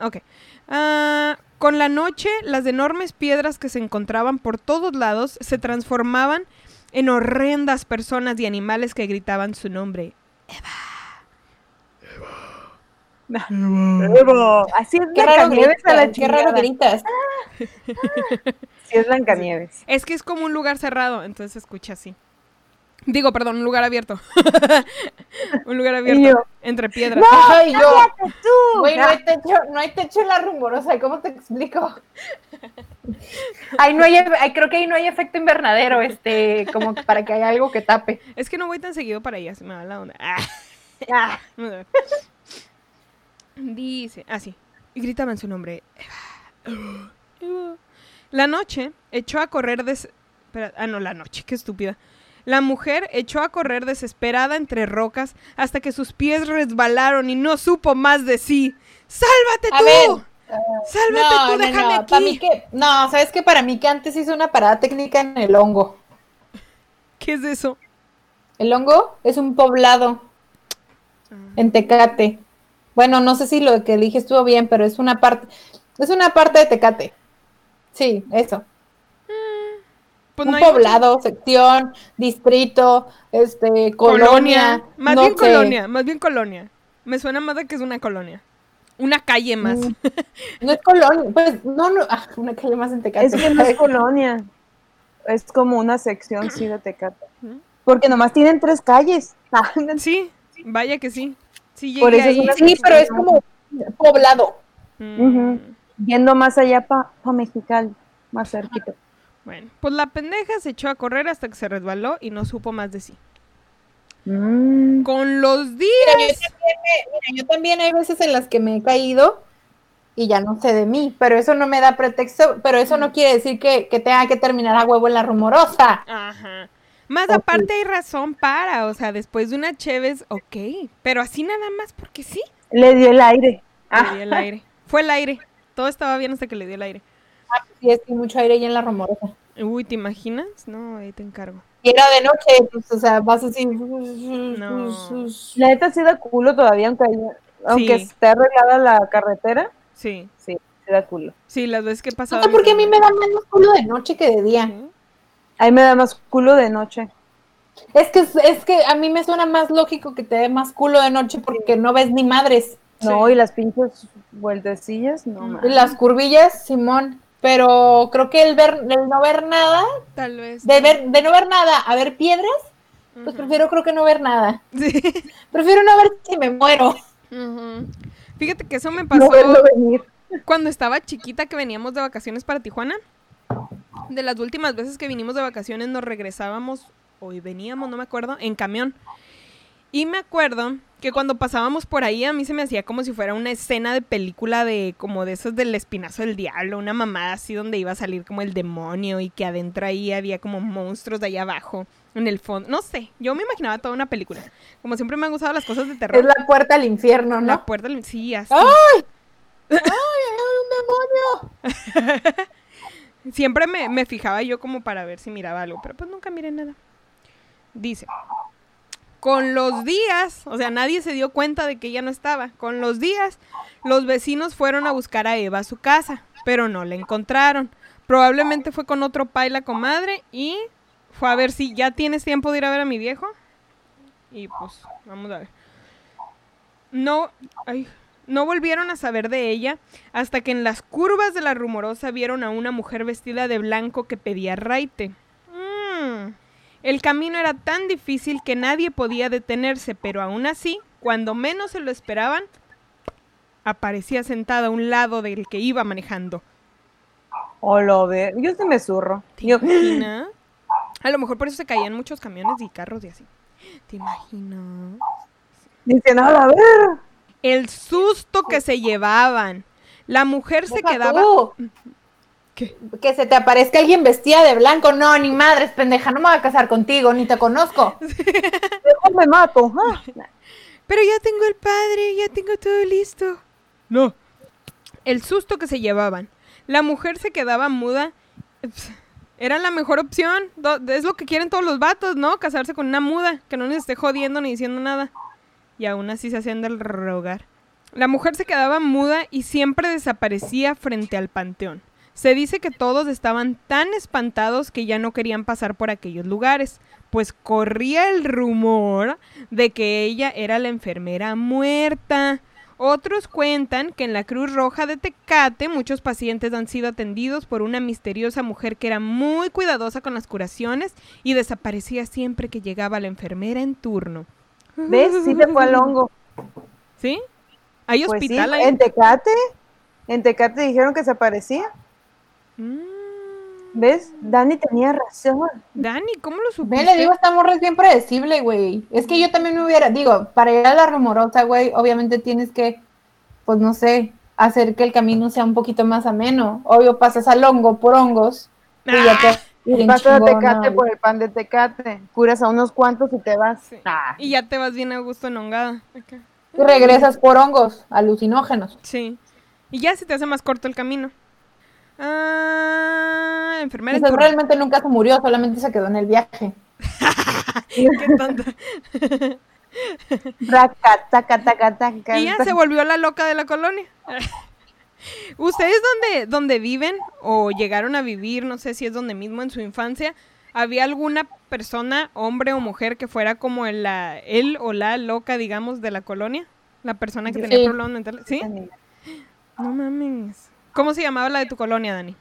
Ok. Ah, con la noche, las enormes piedras que se encontraban por todos lados se transformaban en horrendas personas y animales que gritaban su nombre. Así es Qué raro, a la gritas, qué raro chingada. gritas. Sí es Blancanieves. Es que es como un lugar cerrado, entonces se escucha así. Digo, perdón, un lugar abierto. un lugar abierto. Y yo, entre piedras. Ay, yo. ¡Cállate tú! Güey, no hay techo, no hay techo en la rumorosa, ¿cómo te explico? Ahí no hay, ahí creo que ahí no hay efecto invernadero, este, como que para que haya algo que tape. Es que no voy tan seguido para allá, se me va la onda. Ah. Ah. Dice, así. y gritaban su nombre. Eva. Eva. La noche echó a correr des... espera, ah, no, la noche, qué estúpida. La mujer echó a correr desesperada entre rocas hasta que sus pies resbalaron y no supo más de sí. ¡Sálvate A tú! ver. ¡Sálvate tú! ¡Déjame aquí! Para mí que, no, sabes que para mí que antes hice una parada técnica en el hongo. ¿Qué es eso? El hongo es un poblado en Tecate. Bueno, no sé si lo que dije estuvo bien, pero es una parte, es una parte de Tecate. Sí, eso. Pues un no hay mucho- poblado, sección, distrito, este, colonia. Más no bien sé. colonia, más bien colonia. Me suena más de que es una colonia. Una calle más. Mm. No es colonia, pues no, no, ah, una calle más en Tecate. Es que no es colonia. Es como una sección, sí, de Tecate. Porque nomás tienen tres calles. Ah, Sí, vaya que sí. Sí Por eso ahí. Sí, pero es como poblado. Mm. Yendo más allá para pa Mexicali, más cerquita. Bueno, pues la pendeja se echó a correr hasta que se resbaló y no supo más de sí. Mm. Con los Mira, días. yo también, mira, yo también hay veces en las que me he caído y ya no sé de mí, pero eso no me da pretexto, pero eso no quiere decir que, que tenga que terminar a huevo en la rumorosa. Ajá. Más aparte hay razón para, o sea, después de una Cheves, ok. Pero así nada más porque sí. Le dio el aire. Le dio el aire. Fue el aire. Todo estaba bien hasta que le dio el aire. Sí, es que mucho aire ahí en la rumorosa. Uy, ¿te imaginas? No, ahí te encargo. Y era de noche, pues, o sea, vas así. No. La neta sí da culo todavía, aunque, aunque Sí. esté arreglada la carretera. Sí, Sí, sí da culo. sí, las veces que he No pasado. sé por qué a mí me da menos culo de noche que de día. Sí. Ahí me da más culo de noche. Es que es que a mí me suena más lógico que te dé más culo de noche porque no ves ni madres. No, Sí. y las pinches vueltecillas, no Mm. Y las curvillas, Simón. Pero creo que el ver, el no ver nada, Tal vez. de ver, de no ver nada a ver piedras, pues prefiero creo que no ver nada. Sí. Prefiero no ver si me muero. Fíjate que eso me pasó No venir. cuando estaba chiquita que veníamos de vacaciones para Tijuana. De las últimas veces que vinimos de vacaciones nos regresábamos, hoy veníamos, no me acuerdo, en camión. Y me acuerdo que cuando pasábamos por ahí a mí se me hacía como si fuera una escena de película de como de esos del espinazo del diablo, una mamada así donde iba a salir como el demonio y que adentro ahí había como monstruos de allá abajo, en el fondo. No sé, yo me imaginaba toda una película. Como siempre me han gustado las cosas de terror. Es la puerta al infierno, ¿no? La puerta del... Sí, así. ¡Ay! ¡Ay, hay un demonio! Siempre me, me fijaba yo como para ver si miraba algo, pero pues nunca miré nada. Dice, con los días, o sea, nadie se dio cuenta de que ella no estaba. Con los días, los vecinos fueron a buscar a Eva a su casa, pero no la encontraron. Probablemente fue con otro pa y la comadre y fue a ver si ya tienes tiempo de ir a ver a mi viejo. Y pues, vamos a ver. No, ay, no volvieron a saber de ella hasta que en las curvas de la rumorosa vieron a una mujer vestida de blanco que pedía raite. El camino era tan difícil que nadie podía detenerse, pero aún así, cuando menos se lo esperaban, aparecía sentada a un lado del que iba manejando. O lo ve. Yo se me zurro. ¿Te Yo, imaginas? A lo mejor por eso se caían muchos camiones y carros y así. ¿Te imaginas? dicen, a la ver. El susto que se llevaban. La mujer se quedaba... tú, ¿Qué? Que se te aparezca alguien vestida de blanco. No, ni madres, pendeja, no me voy a casar contigo, ni te conozco. Mejor me mato. ah. Pero ya tengo el padre, ya tengo todo listo. No. El susto que se llevaban. La mujer se quedaba muda. Era la mejor opción. Es lo que quieren todos los vatos, ¿no? Casarse con una muda, que no les esté jodiendo ni diciendo nada. Y aún así se hacían del rogar. La mujer se quedaba muda y siempre desaparecía frente al panteón. Se dice que todos estaban tan espantados que ya no querían pasar por aquellos lugares, pues corría el rumor de que ella era la enfermera muerta. Otros cuentan que en la Cruz Roja de Tecate muchos pacientes han sido atendidos por una misteriosa mujer que era muy cuidadosa con las curaciones y desaparecía siempre que llegaba la enfermera en turno. ¿Ves? Sí te fue al hongo. ¿Sí? ¿Hay Pues sí, hospital ahí? en Tecate. En Tecate dijeron que se aparecía. Mm. ¿Ves? Dani tenía razón. Dani, ¿cómo lo Ve, supiste? le digo, esta morra es bien predecible, güey. Es que yo también me hubiera, digo, para ir a la rumorosa, güey, obviamente tienes que, pues no sé, hacer que el camino sea un poquito más ameno. Obvio, pasas al hongo por hongos. Y ya te. Y bien vas a chingona, Tecate por el pan de Tecate. Curas a unos cuantos y te vas. Sí. Ah, Y ya te vas bien a gusto en hongada. Y regresas por hongos alucinógenos. Sí. Y ya se te hace más corto el camino. Ah, enfermera realmente nunca se murió, solamente se quedó en el viaje. Qué tonta. raca, taca, taca, taca. Y ya se volvió la loca de la colonia. ¿Ustedes donde, donde viven o llegaron a vivir, no sé si es donde mismo en su infancia, había alguna persona, hombre o mujer, que fuera como el, la, él o la loca, digamos, de la colonia? La persona que Sí. tenía problemas mentales. ¿Sí? No mames. ¿Cómo se llamaba la de tu colonia, Dani?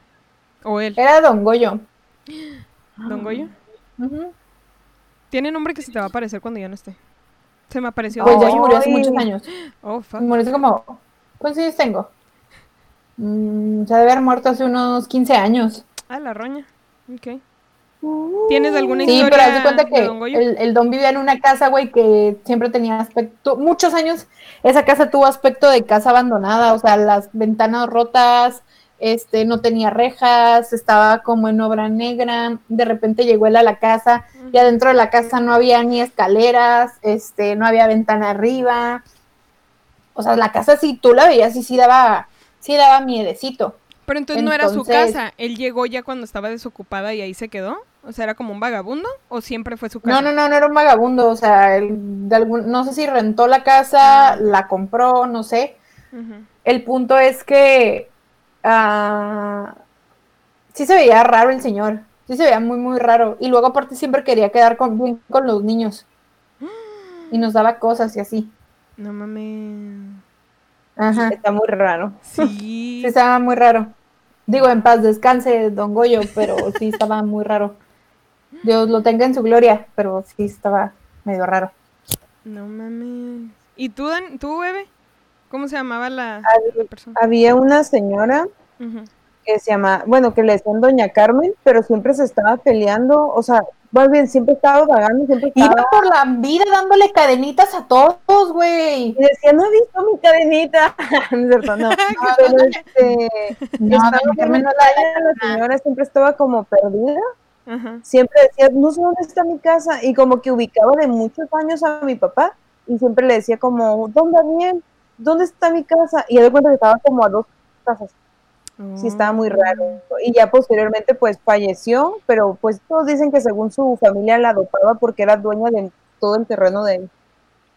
¿O él? Era Don Goyo. ¿Don Goyo? Ujú. Tiene nombre que se te va a aparecer cuando ya no esté. Se me apareció Pues Don ya Goyo. murió hace muchos años. Oh, fuck. Murió hace como. ¿Cuántos años tengo? Mm, se debe haber muerto hace unos 15 años. Ah, la roña. Ok. ¿Tienes alguna Sí, historia pero haz de cuenta de que Don el, el don vivía en una casa, güey, que siempre tenía aspecto, muchos años, esa casa tuvo aspecto de casa abandonada, o sea, las ventanas rotas, este, no tenía rejas, estaba como en obra negra, de repente llegó él a la casa y adentro de la casa no había ni escaleras, este, no había ventana arriba, o sea, la casa si tú la veías y sí daba, sí daba miedecito. Pero entonces no era su casa. Él llegó ya cuando estaba desocupada y ahí se quedó. O sea, era como un vagabundo o siempre fue su casa. No, no, no, no era un vagabundo, o sea, él de algún, no sé si rentó la casa, la compró, no sé. El punto es que ah, sí se veía raro el señor, sí se veía muy, muy raro. Y luego aparte siempre quería quedar con, bien con los niños. Y nos daba cosas y así. No mames. Ajá. Está muy raro. Sí. Sí, estaba muy raro. Digo, en paz descanse, don Goyo, pero sí estaba muy raro. Dios lo tenga en su gloria, pero sí estaba medio raro. No mames. ¿Y tú, Dan, tú, Eve? ¿Cómo se llamaba la, la persona? Había una señora que se llama, bueno, que le decían Doña Carmen, pero siempre se estaba peleando, o sea, más bien siempre estaba vagando, siempre estaba... Iba por la vida dándole cadenitas a todos, güey. Y decía, no he visto mi cadenita. no cierto, no. Pero este, No, estaba Carmen no la la señora siempre estaba como perdida. Ajá. Siempre decía, no sé dónde está mi casa. Y como que ubicaba de muchos años a mi papá. Y siempre le decía como, don Daniel, ¿dónde está mi casa? Y él cuenta que estaba como a dos casas. Sí, estaba muy raro. Y ya posteriormente pues falleció, pero pues todos dicen que según su familia la adoptaba porque era dueña de todo el terreno de él.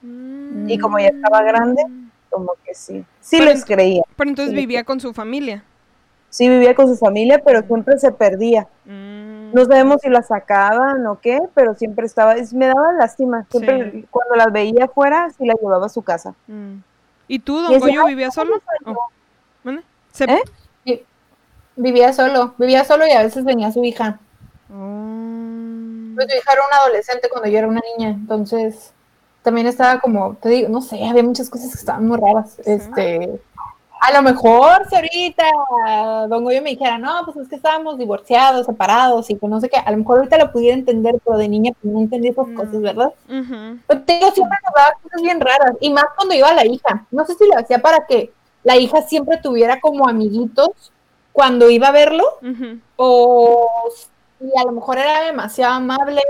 Mm. Y como ya estaba grande, Como que sí. Sí Pero les creía. Pero entonces Sí, vivía con su familia. Sí vivía con su familia, pero siempre se perdía. Mm. No sabemos si la sacaban o qué, pero siempre estaba, es- me daba lástima. Siempre Sí. cuando las veía afuera, sí las llevaba a su casa. Mm. ¿Y tú, Y don decía, Goyo, "Ay, vivías ¿cómo solo? soy yo?". Oh. Se- ¿Eh? Sí. Vivía solo, vivía solo y a veces venía su hija. Oh. Pues mi hija era una adolescente cuando yo era una niña, entonces también estaba como, te digo, no sé, había muchas cosas que estaban muy raras. Este, a lo mejor si ahorita Don Goyo me dijera, no, pues es que estábamos divorciados, separados y que no sé qué, a lo mejor ahorita lo pudiera entender, pero de niña pues no entendía esas Mm. cosas, ¿verdad? Ujú. Pero te digo, siempre daba cosas bien raras, y más cuando iba la hija. No sé si lo hacía para que la hija siempre tuviera como amiguitos cuando iba a verlo, o si a lo mejor era demasiado amable.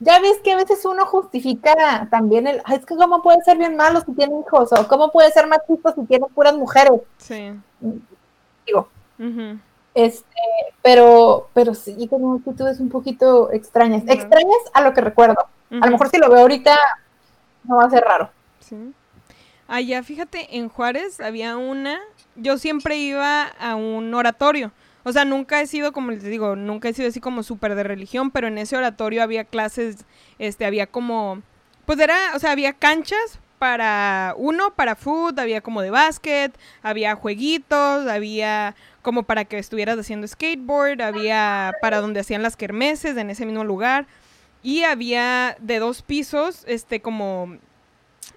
Ya ves que a veces uno justifica también el, "Ay, es que cómo puede ser bien malo si tiene hijos, o cómo puede ser machista si tiene puras mujeres. Sí. Digo, este, pero, pero sí, como actitudes un poquito extrañas. Extrañas a lo que recuerdo. A lo mejor si lo veo ahorita, no va a ser raro. Sí. Allá, fíjate, en Juárez había una. Yo siempre iba a un oratorio. O sea, nunca he sido, como les digo, nunca he sido así como súper de religión, pero en ese oratorio había clases, este, había como. Pues era, o sea, había canchas para uno, para foot, había como de básquet, había jueguitos, había como para que estuvieras haciendo skateboard, había para donde hacían las kermeses en ese mismo lugar. Y había de dos pisos, este, como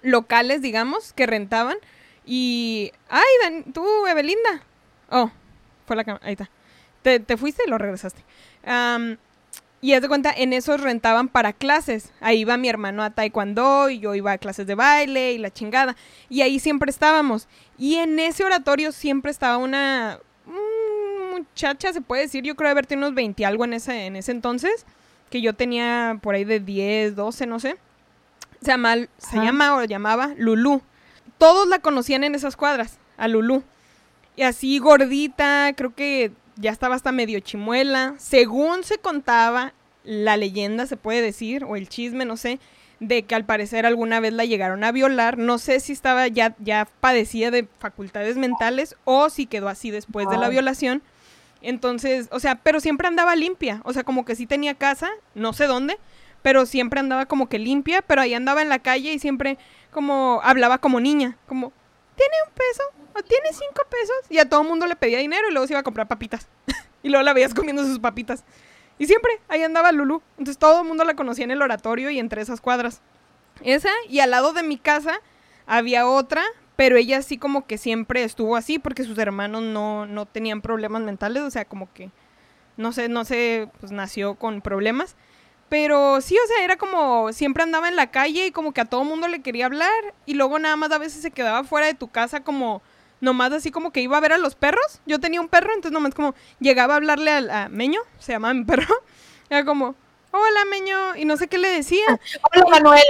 locales, digamos, que rentaban. Y. ¡Ay, Dan- tú, Evelinda! Oh, fue la cámara. Ahí está. Te, te fuiste y lo regresaste. Y haz de cuenta, en esos rentaban para clases. Ahí iba mi hermano a taekwondo y yo iba a clases de baile y la chingada. Y ahí siempre estábamos. Y en ese oratorio siempre estaba una mm, muchacha, se puede decir, yo creo haber tenido unos 20 y algo en ese, en ese entonces. Que yo tenía por ahí de 10, 12, no sé. Se llama, se llama o llamaba Lulú. Todos la conocían en esas cuadras, a Lulú. Y así gordita, creo que ya estaba hasta medio chimuela. Según se contaba, la leyenda se puede decir, o el chisme, no sé, de que al parecer alguna vez la llegaron a violar. No sé si estaba ya, ya padecía de facultades mentales o si quedó así después de la violación. Entonces, o sea, pero siempre andaba limpia. O sea, como que sí tenía casa, no sé dónde, pero siempre andaba como que limpia, pero ahí andaba en la calle y siempre como hablaba como niña, como, ¿tiene un peso? ¿O tiene cinco pesos? Y a todo el mundo le pedía dinero y luego se iba a comprar papitas. y luego la veías comiendo sus papitas. Y siempre ahí andaba Lulu. Entonces todo el mundo la conocía en el oratorio y entre esas cuadras. Esa, y al lado de mi casa había otra, pero ella sí como que siempre estuvo así porque sus hermanos no, no tenían problemas mentales, o sea, como que, no sé, no sé, pues nació con problemas. Pero sí, o sea, era como siempre andaba en la calle y como que a todo mundo le quería hablar y luego nada más a veces se quedaba fuera de tu casa como nomás así como que iba a ver a los perros. Yo tenía un perro, entonces nomás como llegaba a hablarle al- a, Meño, se llamaba mi perro. Era como, hola Meño, y no sé qué le decía. Hola, Manuel.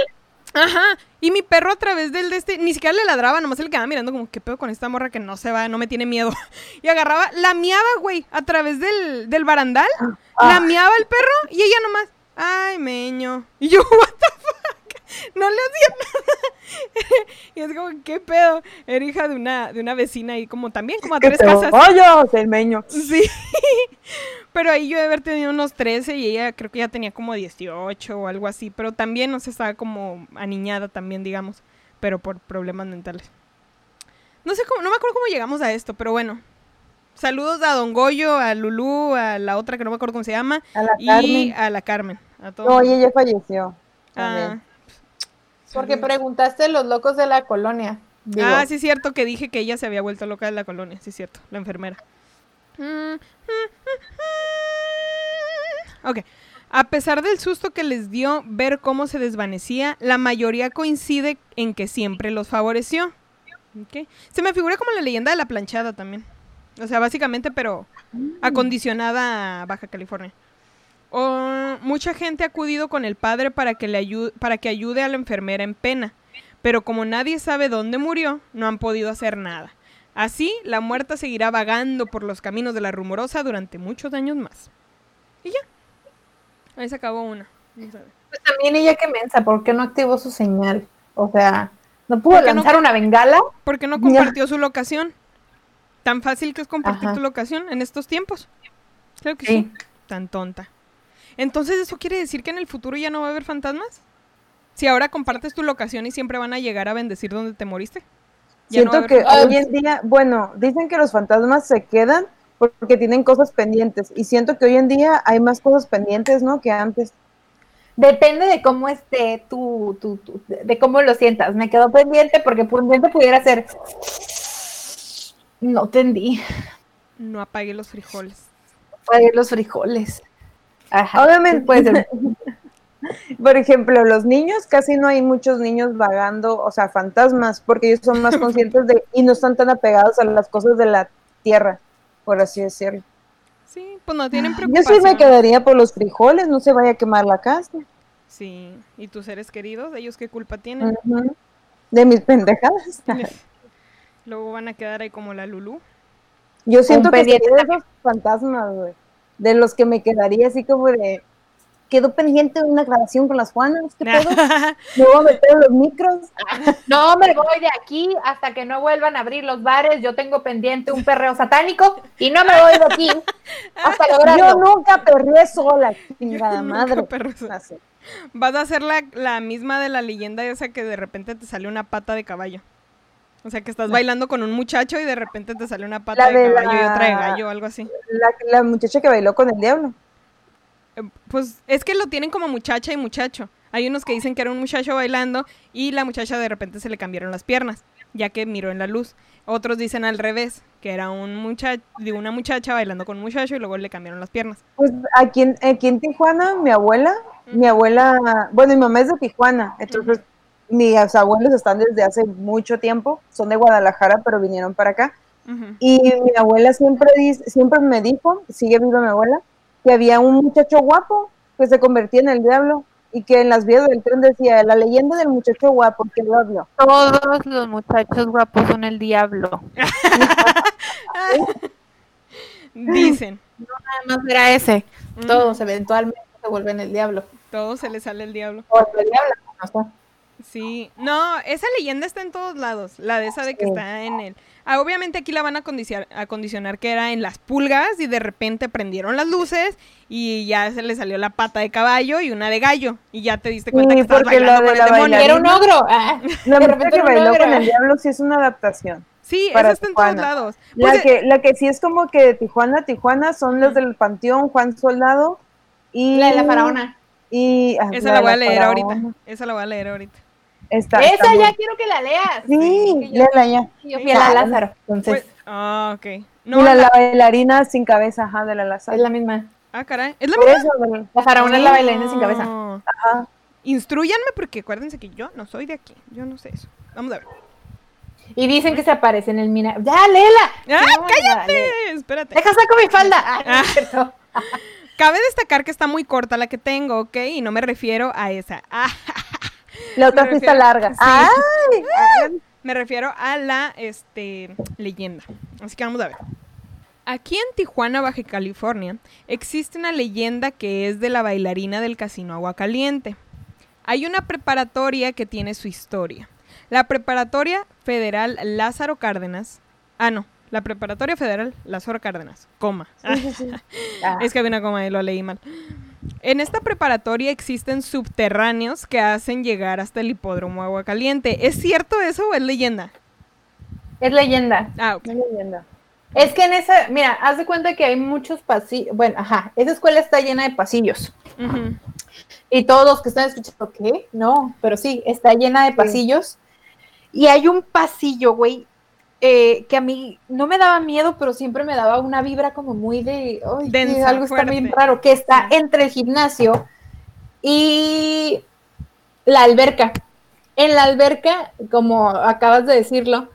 Ajá, y mi perro a través del de este, ni siquiera le ladraba, nomás se le quedaba mirando como, ¿qué pedo con esta morra que no se va, no me tiene miedo? Y agarraba, la miaba, güey, a través del, del barandal, Ah. miaba el perro y ella nomás, ay, meño. Y yo, what the fuck, no le hacía nada. y es como, ¿qué pedo? Era hija de una, de una vecina ahí como también, como a tres casas. vayas, el meño. Sí. Pero ahí yo de haber tenido unos 13 y ella creo que ya tenía como 18 o algo así. Pero también, no sé, estaba como aniñada también, digamos. Pero por problemas mentales. No sé cómo, no me acuerdo cómo llegamos a esto, pero bueno. Saludos a Don Goyo, a Lulú, a la otra que no me acuerdo cómo se llama. A la y Carmen. a la Carmen. A todos. No, ella ya falleció. Ah. Porque preguntaste los locos de la colonia. Digo, Ah, sí es cierto que dije que ella se había vuelto loca de la colonia, sí es cierto, la enfermera. Ok. A pesar del susto que les dio ver cómo se desvanecía, la mayoría coincide en que siempre los favoreció. Ok. Se me figura como la leyenda de la planchada también. O sea, básicamente, pero acondicionada a Baja California. O, mucha gente ha acudido con el padre para que, le ayude, para que ayude a la enfermera en pena, pero como nadie sabe dónde murió, no han podido hacer nada. Así, la muerta seguirá vagando por los caminos de la rumorosa durante muchos años más. Y ya. Ahí se acabó una. Pues también ella que mensa, ¿por qué no activó su señal? O sea, ¿no pudo ¿Por qué no lanzar una bengala? ¿Por qué no compartió su locación? Tan fácil que es compartir Ajá. tu locación en estos tiempos. Creo que sí. Sí. Tan tonta. Entonces, ¿eso quiere decir que en el futuro ya no va a haber fantasmas? Si ahora compartes tu locación y siempre van a llegar a bendecir donde te moriste. Ya Siento que fantasmas. hoy en día, bueno, dicen que los fantasmas se quedan porque tienen cosas pendientes. Y siento que hoy en día hay más cosas pendientes, ¿no? Que antes. Depende de cómo esté tu, tu, tu- de cómo lo sientas. Me quedó pendiente porque pendiente pudiera ser. No tendí. No apague los frijoles. Fue los frijoles. Ajá. Obviamente. ser. Por ejemplo, los niños, casi no hay muchos niños vagando, o sea, fantasmas, porque ellos son más conscientes de y no están tan apegados a las cosas de la tierra, por así decirlo. Sí, pues no tienen Yo preocupación. sí me quedaría por los frijoles, no se vaya a quemar la casa. Sí, y tus seres queridos, ellos qué culpa tienen. De mis pendejadas. Luego van a quedar ahí como la Lulú. Yo siento que pendiente sería de esos fantasmas, güey. De los que me quedaría así como de. Quedó pendiente de una grabación con las Juanas, ¿qué pedo? Me voy a meter los micros. No me voy de aquí hasta que no vuelvan a abrir los bares. Yo tengo pendiente un perreo satánico y no me voy de aquí hasta Yo lograrlo. nunca perré sola, chingada madre. Vas a ser la, la misma de la leyenda esa que de repente te sale una pata de caballo. O sea, que estás bailando con un muchacho y de repente te sale una pata La de de caballo y otra de gallo o algo así. La, la muchacha que bailó con el diablo. Eh, Pues es que lo tienen como muchacha y muchacho. Hay unos que dicen que era un muchacho bailando y la muchacha de repente se le cambiaron las piernas, ya que miró en la luz. Otros dicen al revés, que era un muchacho, de una muchacha bailando con un muchacho y luego le cambiaron las piernas. Pues aquí en, aquí en Tijuana, mi abuela, mi abuela, bueno, mi mamá es de Tijuana, entonces mis abuelos están desde hace mucho tiempo, son de Guadalajara, pero vinieron para acá. Y mi abuela siempre dice, siempre me dijo, sigue viva mi abuela, que había un muchacho guapo que se convertía en el diablo y que en las vías del tren decía la leyenda del muchacho guapo que lo habló. Todos los muchachos guapos son el diablo. Dicen. Nada más era ese. Todos eventualmente se vuelven el diablo. Todo se le sale el diablo. O el diablo. no sé. Sí, no, esa leyenda está en todos lados, la de esa de que Sí. está en el... Ah, obviamente aquí la van a condicionar, a condicionar que era en las pulgas y de repente prendieron las luces y ya se le salió la pata de caballo y una de gallo y ya te diste cuenta Sí, que estabas porque bailando la con el demonio. Y era un ogro. ah. La De repente que bailó con el diablo sí es una adaptación. Sí, esa está en todos lados. La Pues, que, la que sí es como que de Tijuana, Tijuana son los del Panteón, Juan Soldado y... La de la faraona. Y, ah, esa la voy a leer faraona. ahorita. Esa la voy a leer ahorita. Está, está Esa muy- ya quiero que la leas. Sí, yo, léela ya. yo fui a la Lázaro. Entonces, Pues, ah, ok. No, y la, la- la bailarina sin cabeza, ajá, de la Lázaro. es la misma. Ah, caray. ¿Es la Por misma? eso, La faraona es la bailarina sin cabeza. No. ajá. Instruyanme porque acuérdense que yo no soy de aquí. Yo no sé eso. Vamos a ver. Y dicen que se aparece en el mina. ¡Ya, léela! ¡Ah, No, cállate! dale. Espérate. Deja saco mi falda. Ah, no es cierto. Cabe destacar que está muy corta la que tengo, ¿ok? Y no me refiero a esa. Ah, La otra Me sí está refiero- larga. sí. ¡Ay! ay, me refiero a la este, leyenda. Así que vamos a ver. Aquí en Tijuana, Baja California, existe una leyenda que es de la bailarina del casino Aguacaliente. Hay una preparatoria que tiene su historia. La Preparatoria Federal Lázaro Cárdenas. Ah, no. La Preparatoria Federal Lázaro Cárdenas. Coma. sí, sí, sí. Ah, Es que había una coma y lo leí mal. En esta preparatoria existen subterráneos que hacen llegar hasta el hipódromo Aguacaliente. ¿Es cierto eso o es leyenda? Es leyenda. Ah, ok. Qué leyenda. Es que en esa, mira, haz de cuenta que hay muchos pasillos. Bueno, ajá, esa escuela está llena de pasillos. Y todos los que están escuchando, ¿qué? No, pero sí, está llena de Sí. pasillos. Y hay un pasillo, güey, eh, que a mí no me daba miedo, pero siempre me daba una vibra como muy de, ay, Densa, algo está fuerte. bien raro, que está entre el gimnasio y la alberca. En la alberca, como acabas de decirlo,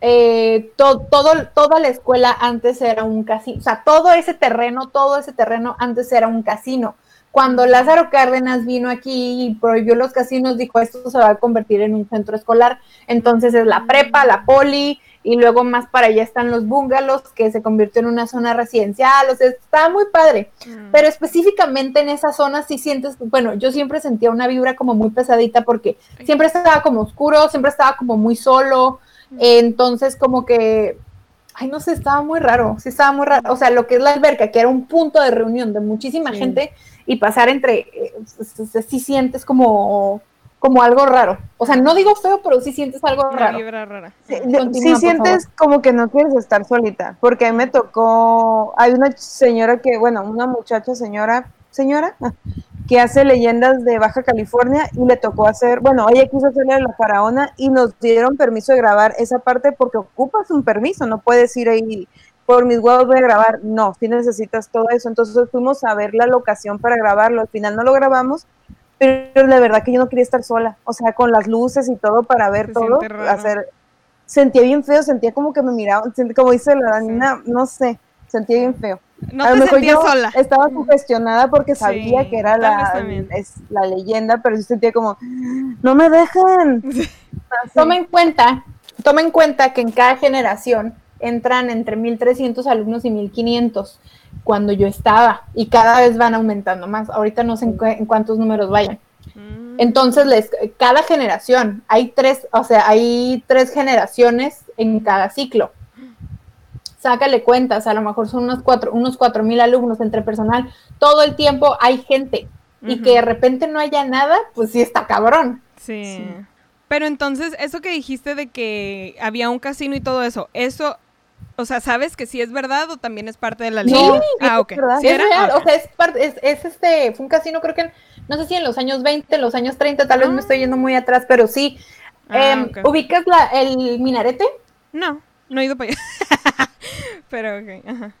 eh, to- todo, toda la escuela antes era un casino, o sea, todo ese terreno, todo ese terreno antes era un casino. Cuando Lázaro Cárdenas vino aquí y prohibió los casinos, dijo esto se va a convertir en un centro escolar. Entonces es la prepa, la poli, y luego más para allá están los bungalows, que se convirtió en una zona residencial. O sea, está muy padre. Mm. Pero específicamente en esa zona sí sientes, bueno, yo siempre sentía una vibra como muy pesadita porque siempre estaba como oscuro, siempre estaba como muy solo. Entonces como que, ay, no sé, estaba muy raro, sí estaba muy raro. O sea, lo que es la alberca, que era un punto de reunión de muchísima Sí. gente y pasar entre, eh, s- s- sí sientes como, como algo raro. O sea, no digo feo, pero sí sientes algo Una raro. vibra rara. Sí, Continúa, sientes como que no quieres estar solita, porque a mí me tocó, hay una señora que, bueno, una muchacha señora, señora, que hace leyendas de Baja California y le tocó hacer, bueno, ella quiso hacerle a la faraona y nos dieron permiso de grabar esa parte porque ocupas un permiso, no puedes ir ahí por mis huevos voy a grabar, no, si necesitas todo eso, entonces fuimos a ver la locación para grabarlo, al final no lo grabamos, pero la verdad que yo no quería estar sola, o sea, con las luces y todo para ver Se todo, hacer, sentía bien feo, sentía como que me miraban, como dice la Danina, no sé, sentía bien feo. No a lo te mejor yo sola. estaba sugestionada porque Sí, sabía que era la, es, la leyenda, pero yo sentía como, no me dejan. Así. Toma en cuenta, toma en cuenta que en cada generación entran entre 1300 alumnos y 1500 cuando yo estaba y cada vez van aumentando más. Ahorita no sé en, cu- en cuántos números vayan. Mm. Entonces, les, cada generación, hay tres, o sea, hay tres generaciones en cada ciclo. Sácale cuentas, a lo mejor son unos cuatro, unos cuatro mil alumnos entre personal. Todo el tiempo hay gente. Y que de repente no haya nada, pues sí está cabrón. Sí. Sí. Pero entonces, eso que dijiste de que había un casino y todo eso, eso, o sea, ¿sabes que sí es verdad o también es parte de la leyenda? sí, ah, es ok. verdad. ¿Sí es real, Ah, o sea, es, parte, es, es este, fue un casino creo que, en- no sé si en los años 20, en los años 30, tal vez Ah. me estoy yendo muy atrás, pero sí. Ah, Em. ¿Ubicas la, el minarete? No, no he ido para allá. Pero, ok, ajá.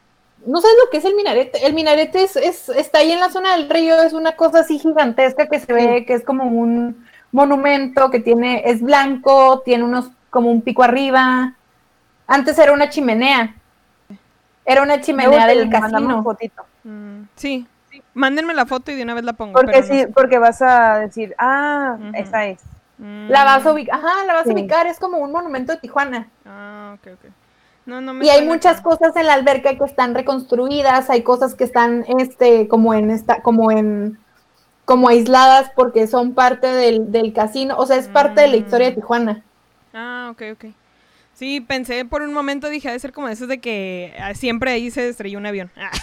No sabes lo que es el minarete. El minarete es, es- está ahí en la zona del río, es una cosa así gigantesca que se ve, que es como un monumento que tiene, es blanco, tiene unos, como un pico arriba. Antes era una chimenea. Era una chimenea del casino. fotito, Mm, sí. Mándenme la foto y de una vez la pongo. porque no sí, porque vas a decir, ah, Ujú. esa es. Mm, La vas a ubicar, ajá, la vas Sí. a ubicar, es como un monumento de Tijuana. Ah, ok, ok. No, no me Y hay muchas como- cosas en la alberca que están reconstruidas, hay cosas que están este como en esta como en como aisladas porque son parte del, del casino, o sea, es parte de la historia de Mm. Tijuana. Ah, ok, ok. Sí, pensé por un momento, dije, ha de ser como esos de que ah, siempre ahí se estrelló un avión. Ah,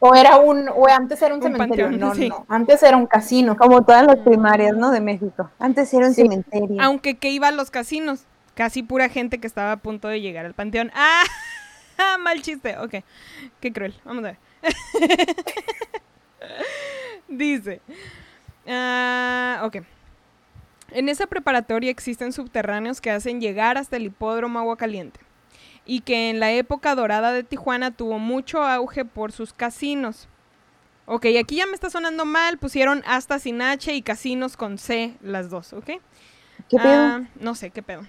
O era un, o antes era un, Un cementerio, panteón, no, sí. no, antes era un casino. Como todas las primarias, ¿no? De México. Antes era un Sí. cementerio. Aunque que iba a los casinos. Casi pura gente que estaba a punto de llegar al panteón. ¡Ah! Mal chiste. Ok. Qué cruel. Vamos a ver. Dice. ah, ok. En esa preparatoria existen subterráneos que hacen llegar hasta el hipódromo Agua Caliente. Y que en la época dorada de Tijuana tuvo mucho auge por sus casinos. Ok, aquí ya me está sonando mal. Pusieron hasta sin H y casinos con C, las dos, ¿ok? ¿Qué pedo? Ah, no sé qué pedo.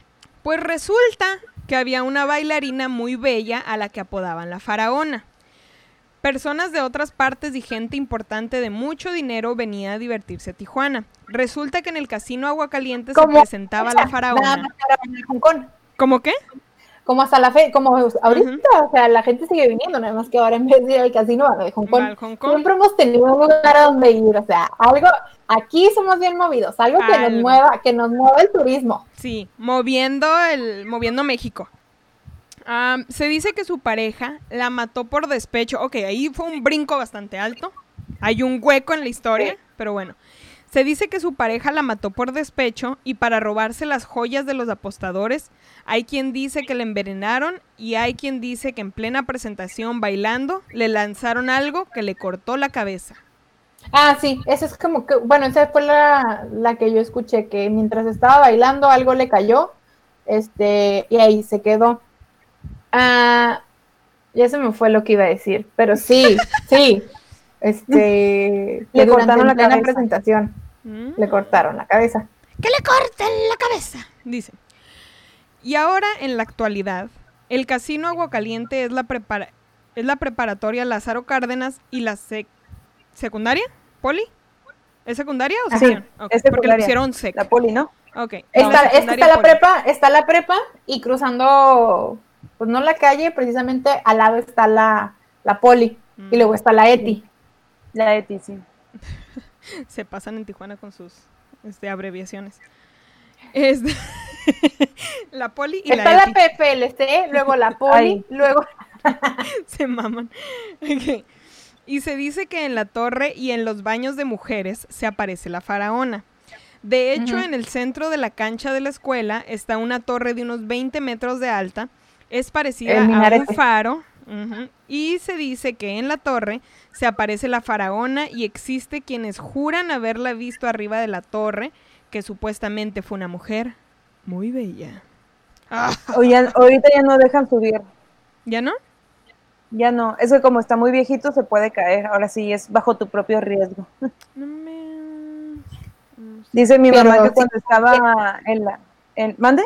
Pues resulta que había una bailarina muy bella a la que apodaban la faraona. Personas de otras partes y gente importante de mucho dinero venía a divertirse a Tijuana. Resulta que en el casino Aguacaliente se presentaba la faraona. ¿Cómo qué? Como hasta la fe, como ahorita, o sea, la gente sigue viniendo, nada más que ahora en vez de ir al casino a de Hong Kong. Hong Kong. Siempre hemos tenido un lugar a donde ir, o sea, algo, aquí somos bien movidos, algo que Algo. nos mueva, que nos mueva el turismo. Sí, moviendo el, moviendo México. Se dice que su pareja la mató por despecho. Ok, ahí fue un brinco bastante alto. Hay un hueco en la historia, pero bueno. Se dice que su pareja la mató por despecho y para robarse las joyas de los apostadores. Hay quien dice que la envenenaron y hay quien dice que en plena presentación bailando le lanzaron algo que le cortó la cabeza. Ah, sí, eso es como que, bueno, esa fue la, la que yo escuché, que mientras estaba bailando algo le cayó, este, y ahí se quedó. Ah, ya se me fue lo que iba a decir, pero sí, sí, este, Le cortaron la en plena cabeza. presentación Mm. le cortaron la cabeza. ¡Que le corten la cabeza! Dice. Y ahora, en la actualidad, el Casino Aguacaliente es la, prepara- es la preparatoria Lázaro Cárdenas y la sec- secundaria, ¿Poli? ¿Es secundaria o Sí, sección? Es Porque le secundaria. pusieron sec. La poli, ¿no? Ok. Está, secundaria está la Poli. prepa, está la prepa y cruzando, pues no la calle, precisamente al lado está la, la poli Mm. y luego está la ETI. La ETI, sí. Se pasan en Tijuana con sus este, abreviaciones. Este- la Poli y Está la la ETI. PPLC, luego la poli, Ay. luego se maman. Y se dice que en la torre y en los baños de mujeres se aparece la faraona. De hecho, en el centro de la cancha de la escuela está una torre de unos 20 metros de alta. Es parecida a un faro. Y se dice que en la torre se aparece la faraona y existe quienes juran haberla visto arriba de la torre, que supuestamente fue una mujer muy bella. Ah, O ya- ahorita ya no dejan subir. ¿Ya no? Ya no. Es que como está muy viejito se puede caer. Ahora sí es bajo tu propio riesgo. No me... no sé. Dice mi Pero mamá que sí. cuando estaba en la... En, ¿Mande?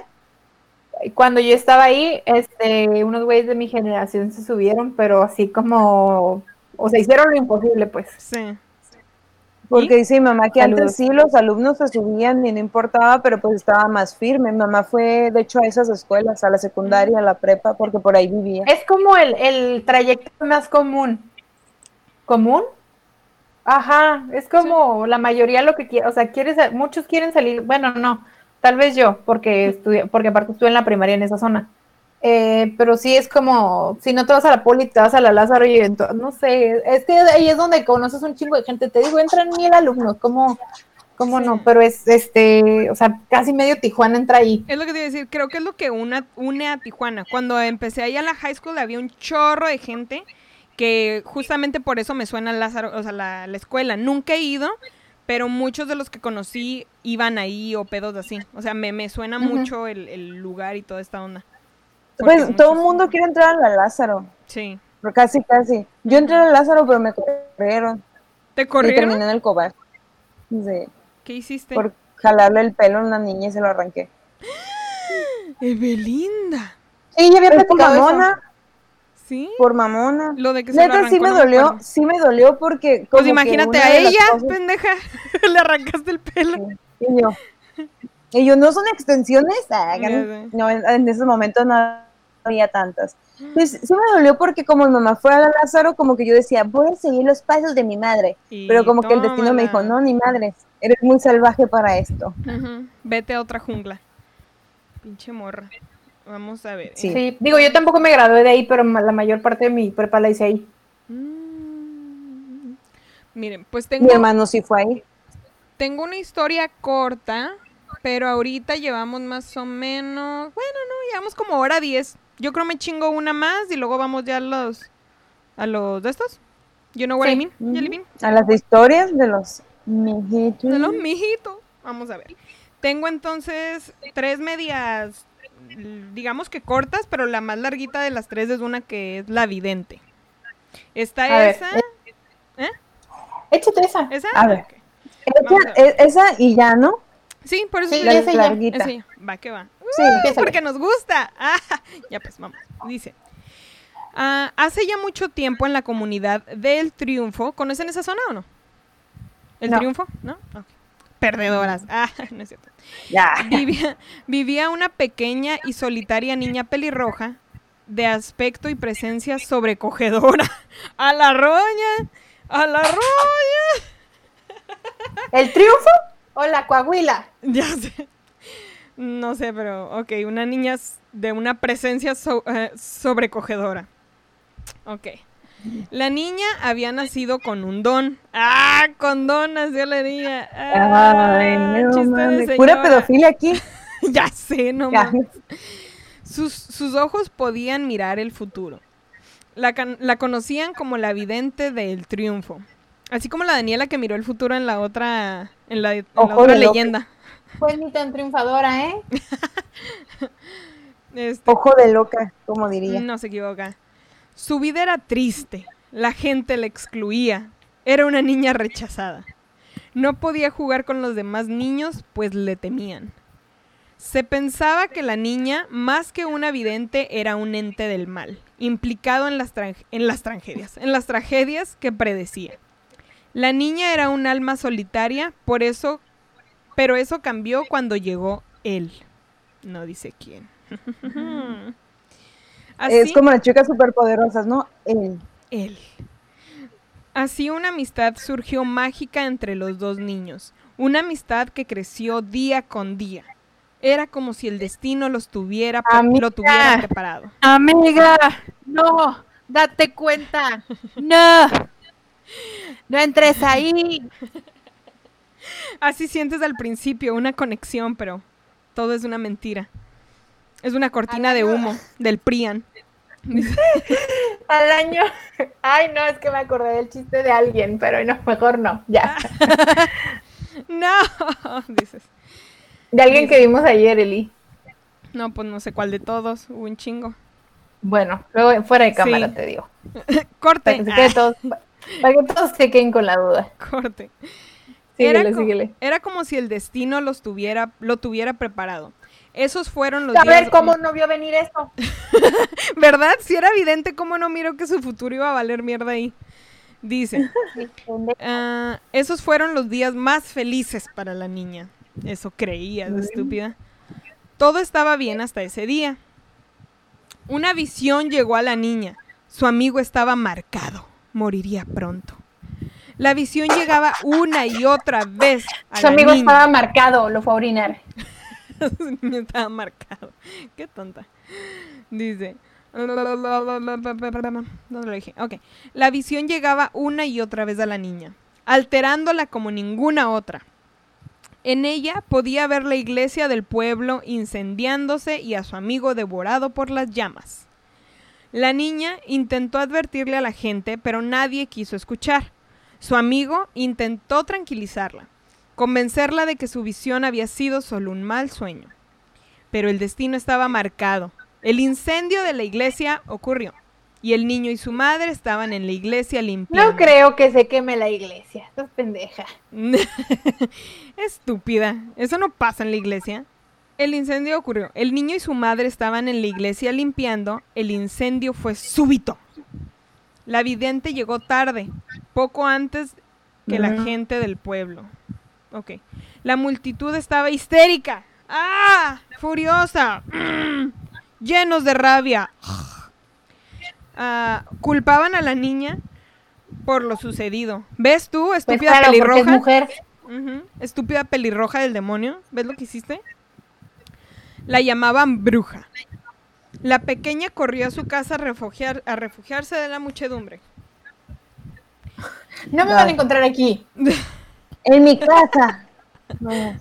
Cuando yo estaba ahí, este, unos güeyes de mi generación se subieron, pero así como, o sea, hicieron lo imposible, pues. Sí. Porque dice mi mamá que Saludos. antes sí los alumnos se subían y no importaba, pero pues estaba más firme. Mi mamá fue, de hecho, a esas escuelas, a la secundaria, a la prepa, porque por ahí vivía. Es como el, el trayecto más común. ¿Común? Ajá, es como la mayoría lo que quiere, o sea, quieres, muchos quieren salir, bueno, no, tal vez yo, porque estudié, porque aparte estuve en la primaria en esa zona. Eh, pero sí es como, si no te vas a la poli, te vas a la Lázaro y ento- no sé, es que ahí es donde conoces un chingo de gente, te digo, entran mil alumnos, ¿cómo, cómo no? Pero es, este, o sea, casi medio Tijuana entra ahí. Es lo que te iba a decir, creo que es lo que una, une a Tijuana. Cuando empecé ahí a la high school había un chorro de gente que justamente por eso me suena Lázaro, o sea, la, la escuela. Nunca he ido, pero muchos de los que conocí iban ahí o pedos así. O sea, me, me suena mucho el, el lugar y toda esta onda. Porque Pues todo el mundo quiere entrar a la Lázaro, Sí. pero casi, casi. Yo entré a la Lázaro, pero me corrieron. ¿Te Y corrieron? terminé en el cobar. Sí, ¿Qué hiciste? por jalarle el pelo a una niña y se lo arranqué. Evelinda. Sí, ya había platicado eso. ¿Sí? por mamona. Lo de que se lo Neta, sí me dolió, sí me dolió porque... Pues como que imagínate a ella, cosas- pendeja. Le arrancaste el pelo. Y yo, y yo, ¿no son extensiones? Ah, no, en, ese momento no había tantas. Pues sí me dolió porque como mi mamá fue a Lázaro, como que yo decía, voy a seguir los pasos de mi madre. Y Pero como que el destino me dijo, no, ni madre, eres muy salvaje para esto. Vete a otra jungla. Pinche morra. Vamos a ver. Sí. Sí, digo, yo tampoco me gradué de ahí, pero la mayor parte de mi prepa la hice ahí. Mm. Miren, pues Mi tengo, hermano sí fue ahí. tengo una historia corta, pero ahorita llevamos más o menos, bueno, no, llevamos como hora 10. Yo creo me chingo una más y luego vamos ya a los a los de estos. You know what I Sí. mean. Jelly Bean? A las historias de los mijitos. De los mijitos. Vamos a ver. Tengo entonces tres medias, digamos que cortas, pero la más larguita de las tres es una que es la vidente. Está A ver, esa. Échate esa. ¿Esa? A ver. Ok. Esa, Vamos a ver. e- esa y ya, ¿no? Sí, por eso Sí, le- La esa ya, larguita. esa ya. Va, que va. Sí. Empiézale. Porque nos gusta. Ah, ya pues, vamos. Dice. ah, hace ya mucho tiempo en la comunidad del Triunfo. ¿Conocen esa zona o no? ¿El No. Triunfo? ¿No? Ok. Perdedoras. Ah, no es cierto. Ya. Vivía, vivía una pequeña y solitaria niña pelirroja de aspecto y presencia sobrecogedora. ¡A la roña! ¡A la roña! ¿El triunfo o la coahuila? Ya sé. No sé, pero ok, una niña de una presencia so- eh, sobrecogedora. Ok. La niña había nacido con un don. ¡Ah! Con don nació la niña. ¡Ah! Ay, no chiste de mames. Pura pedofilia aquí. ya sé, no Ya. mames. Sus, sus ojos podían mirar el futuro. La, la conocían como la vidente del triunfo. Así como la Daniela que miró el futuro en la otra, en la, en la Ojo otra leyenda. Pues ni tan triunfadora, ¿eh? Este, Ojo de loca, como diría. no se equivoca. Su vida era triste. La gente la excluía. Era una niña rechazada. No podía jugar con los demás niños, pues le temían. Se pensaba que la niña, más que una vidente, era un ente del mal, implicado en las, en las tragedias, en las tragedias que predecía. La niña era un alma solitaria, por eso, pero eso cambió cuando llegó él. No dice quién. Así, Es como las chicas superpoderosas, ¿no? Él. él. Así una amistad surgió mágica entre los dos niños, una amistad que creció día con día. Era como si el destino los tuviera, Amiga. lo tuviera preparado. Amiga, no, date cuenta. No. No entres ahí. Así sientes al principio una conexión, pero todo es una mentira. Es una cortina de humo del Prian. Al año. Ay, no, es que me acordé del chiste de alguien, pero no, mejor no. Ya. No, dices. De alguien que vimos ayer, Eli. No, pues no sé cuál de todos, hubo un chingo. Bueno, luego fuera de cámara Sí. te digo. Corte, Para que, todos, para que todos se queden con la duda. Corte. Síguele, era, co- síguele. era como si el destino los tuviera, lo tuviera preparado. Esos fueron los A días. ver, ¿cómo no vio venir eso? ¿Verdad? Si era evidente, ¿cómo no miro que su futuro iba a valer mierda ahí? Dice, ah, esos fueron los días más felices para la niña. Eso creías, estúpida. Todo estaba bien hasta ese día. Una visión llegó a la niña. Su amigo estaba marcado. Moriría pronto. La visión llegaba una y otra vez a Su la amigo niña. estaba marcado, lo fue a orinar. Estaba marcado. Qué tonta. Dice. No lo dije. Ok. La visión llegaba una y otra vez a la niña, alterándola como ninguna otra. En ella podía ver la iglesia del pueblo incendiándose y a su amigo devorado por las llamas. La niña intentó advertirle a la gente, pero nadie quiso escuchar. Su amigo intentó tranquilizarla, convencerla de que su visión había sido solo un mal sueño. Pero el destino estaba marcado. El incendio de la iglesia ocurrió. Y el niño y su madre estaban en la iglesia limpiando. No creo que se queme la iglesia. Estás pendeja. Estúpida. Eso no pasa en la iglesia. El incendio ocurrió. El niño y su madre estaban en la iglesia limpiando. El incendio fue súbito. La vidente llegó tarde, poco antes que la gente del pueblo. Ok. La multitud estaba histérica. ¡Ah! Furiosa. Llenos de rabia. Ah, culpaban a la niña por lo sucedido. ¿Ves tú, Pues estúpida claro, porque es pelirroja? mujer. Estúpida pelirroja del demonio. ¿Ves lo que hiciste? La llamaban bruja. La pequeña corrió a su casa a, refugiar, a refugiarse de la muchedumbre. No me van a encontrar aquí. En mi casa. No.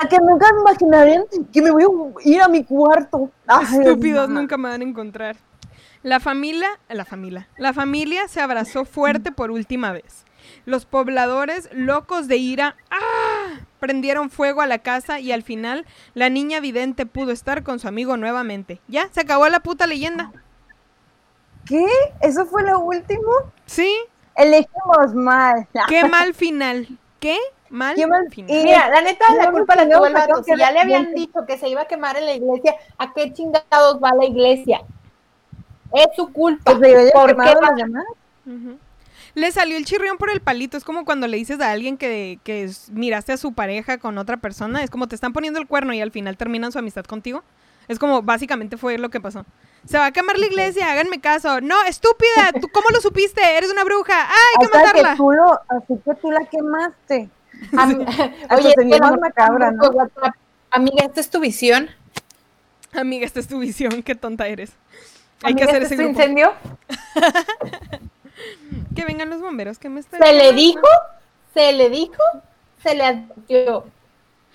A que nunca me imaginarían que me voy a ir a mi cuarto. Ay, Estúpidos no. nunca me van a encontrar. La familia, la familia, la familia se abrazó fuerte por última vez. Los pobladores, locos de ira, ¡ah! prendieron fuego a la casa y al final la niña vidente pudo estar con su amigo nuevamente. Ya, se acabó la puta leyenda. ¿Qué? ¿Eso fue lo último? Sí, Elegimos mal. qué mal final. ¿Qué mal, Qué mal- final. y- Mira, la neta, Yo la culpa la creo tuvo el que vato. Si ya le habían dicho que se iba a quemar en la iglesia, ¿a qué chingados va la iglesia? Es su culpa. Haya ¿Por qué va- las demás. Ujú. Le salió el chirrión por el palito. Es como cuando le dices a alguien que, que miraste a su pareja con otra persona. Es como te están poniendo el cuerno y al final terminan su amistad contigo. Es como básicamente fue lo que pasó. Se va a quemar la iglesia, háganme caso. No, estúpida, ¿tú cómo lo supiste? Eres una bruja. ¡Ay, hay que matarla! que tú lo, así que tú la quemaste. Am- pero más macabra, ¿no? Amiga, ¿esta es tu visión? Amiga, esta es tu visión, qué tonta eres. Hay Amiga, que hacer ¿este ese grupo. incendio? Que vengan los bomberos, que me están... Se le dijo, se le dijo, se le advirtió.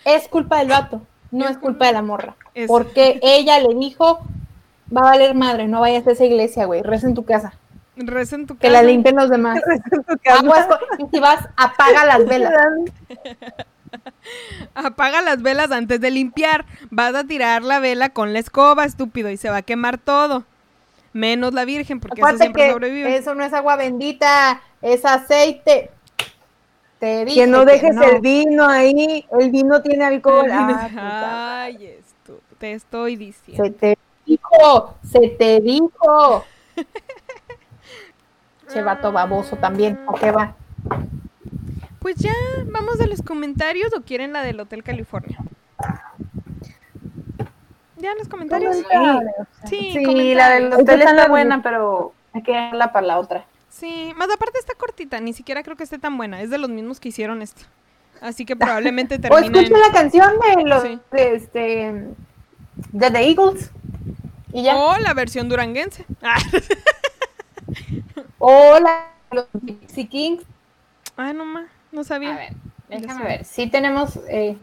Es culpa del vato, no es culpa de la morra. Es- Porque ella le dijo, va a valer madre, no vayas a esa iglesia, güey, reza en tu casa. Reza en tu Que casa. la limpien los demás. En tu casa. Aguas y si vas, apaga las velas. Apaga las velas antes de limpiar. Vas a tirar la vela con la escoba, estúpido, y se va a quemar todo. Menos la virgen, porque eso siempre que sobrevive. eso no es agua bendita, es aceite. Te dije Que no dejes no. el vino ahí. El vino tiene alcohol. Ay, Ah, puta. Ay, esto, te estoy diciendo. Se te dijo, se te dijo. Che vato baboso también, ¿a qué va? Pues ya, vamos a los comentarios o quieren la del Hotel California. Ya los comentarios. Sí, Sí, comentarios. la del hotel está buena, pero hay que dejarla para la otra. Sí, más aparte está cortita, ni siquiera creo que esté tan buena. Es de los mismos que hicieron esto. Así que probablemente O termine escucha en- la canción de los Sí. de, este de The Eagles y ya. O la versión duranguense. O la los Gypsy Kings. ah, no más, no sabía. A ver, déjame ver. Sí tenemos eh,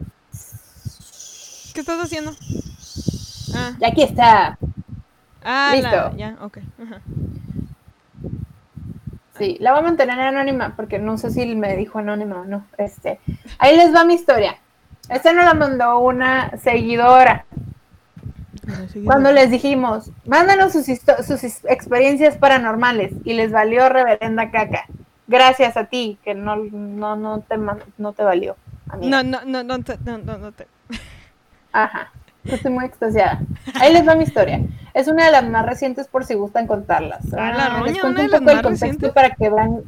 ¿Qué estás haciendo? Ah, ya aquí está. ah la- Listo. ya, ok. Ajá. Sí, la voy a mantener anónima porque no sé si me dijo anónima o no. Este, ahí les va mi historia. Esta nos la mandó una seguidora. Cuando les dijimos, mándanos sus, sus experiencias paranormales y les valió reverenda caca. Gracias a ti, que no, no, no, te, no te valió. amiga. No, no, no, no, te- no, no, no te- Ajá, estoy muy extasiada. Ahí les va mi historia. Es una de las más recientes por si gustan contarlas. Ah, la les roña, cuento una de un poco el contexto recientes. para que vean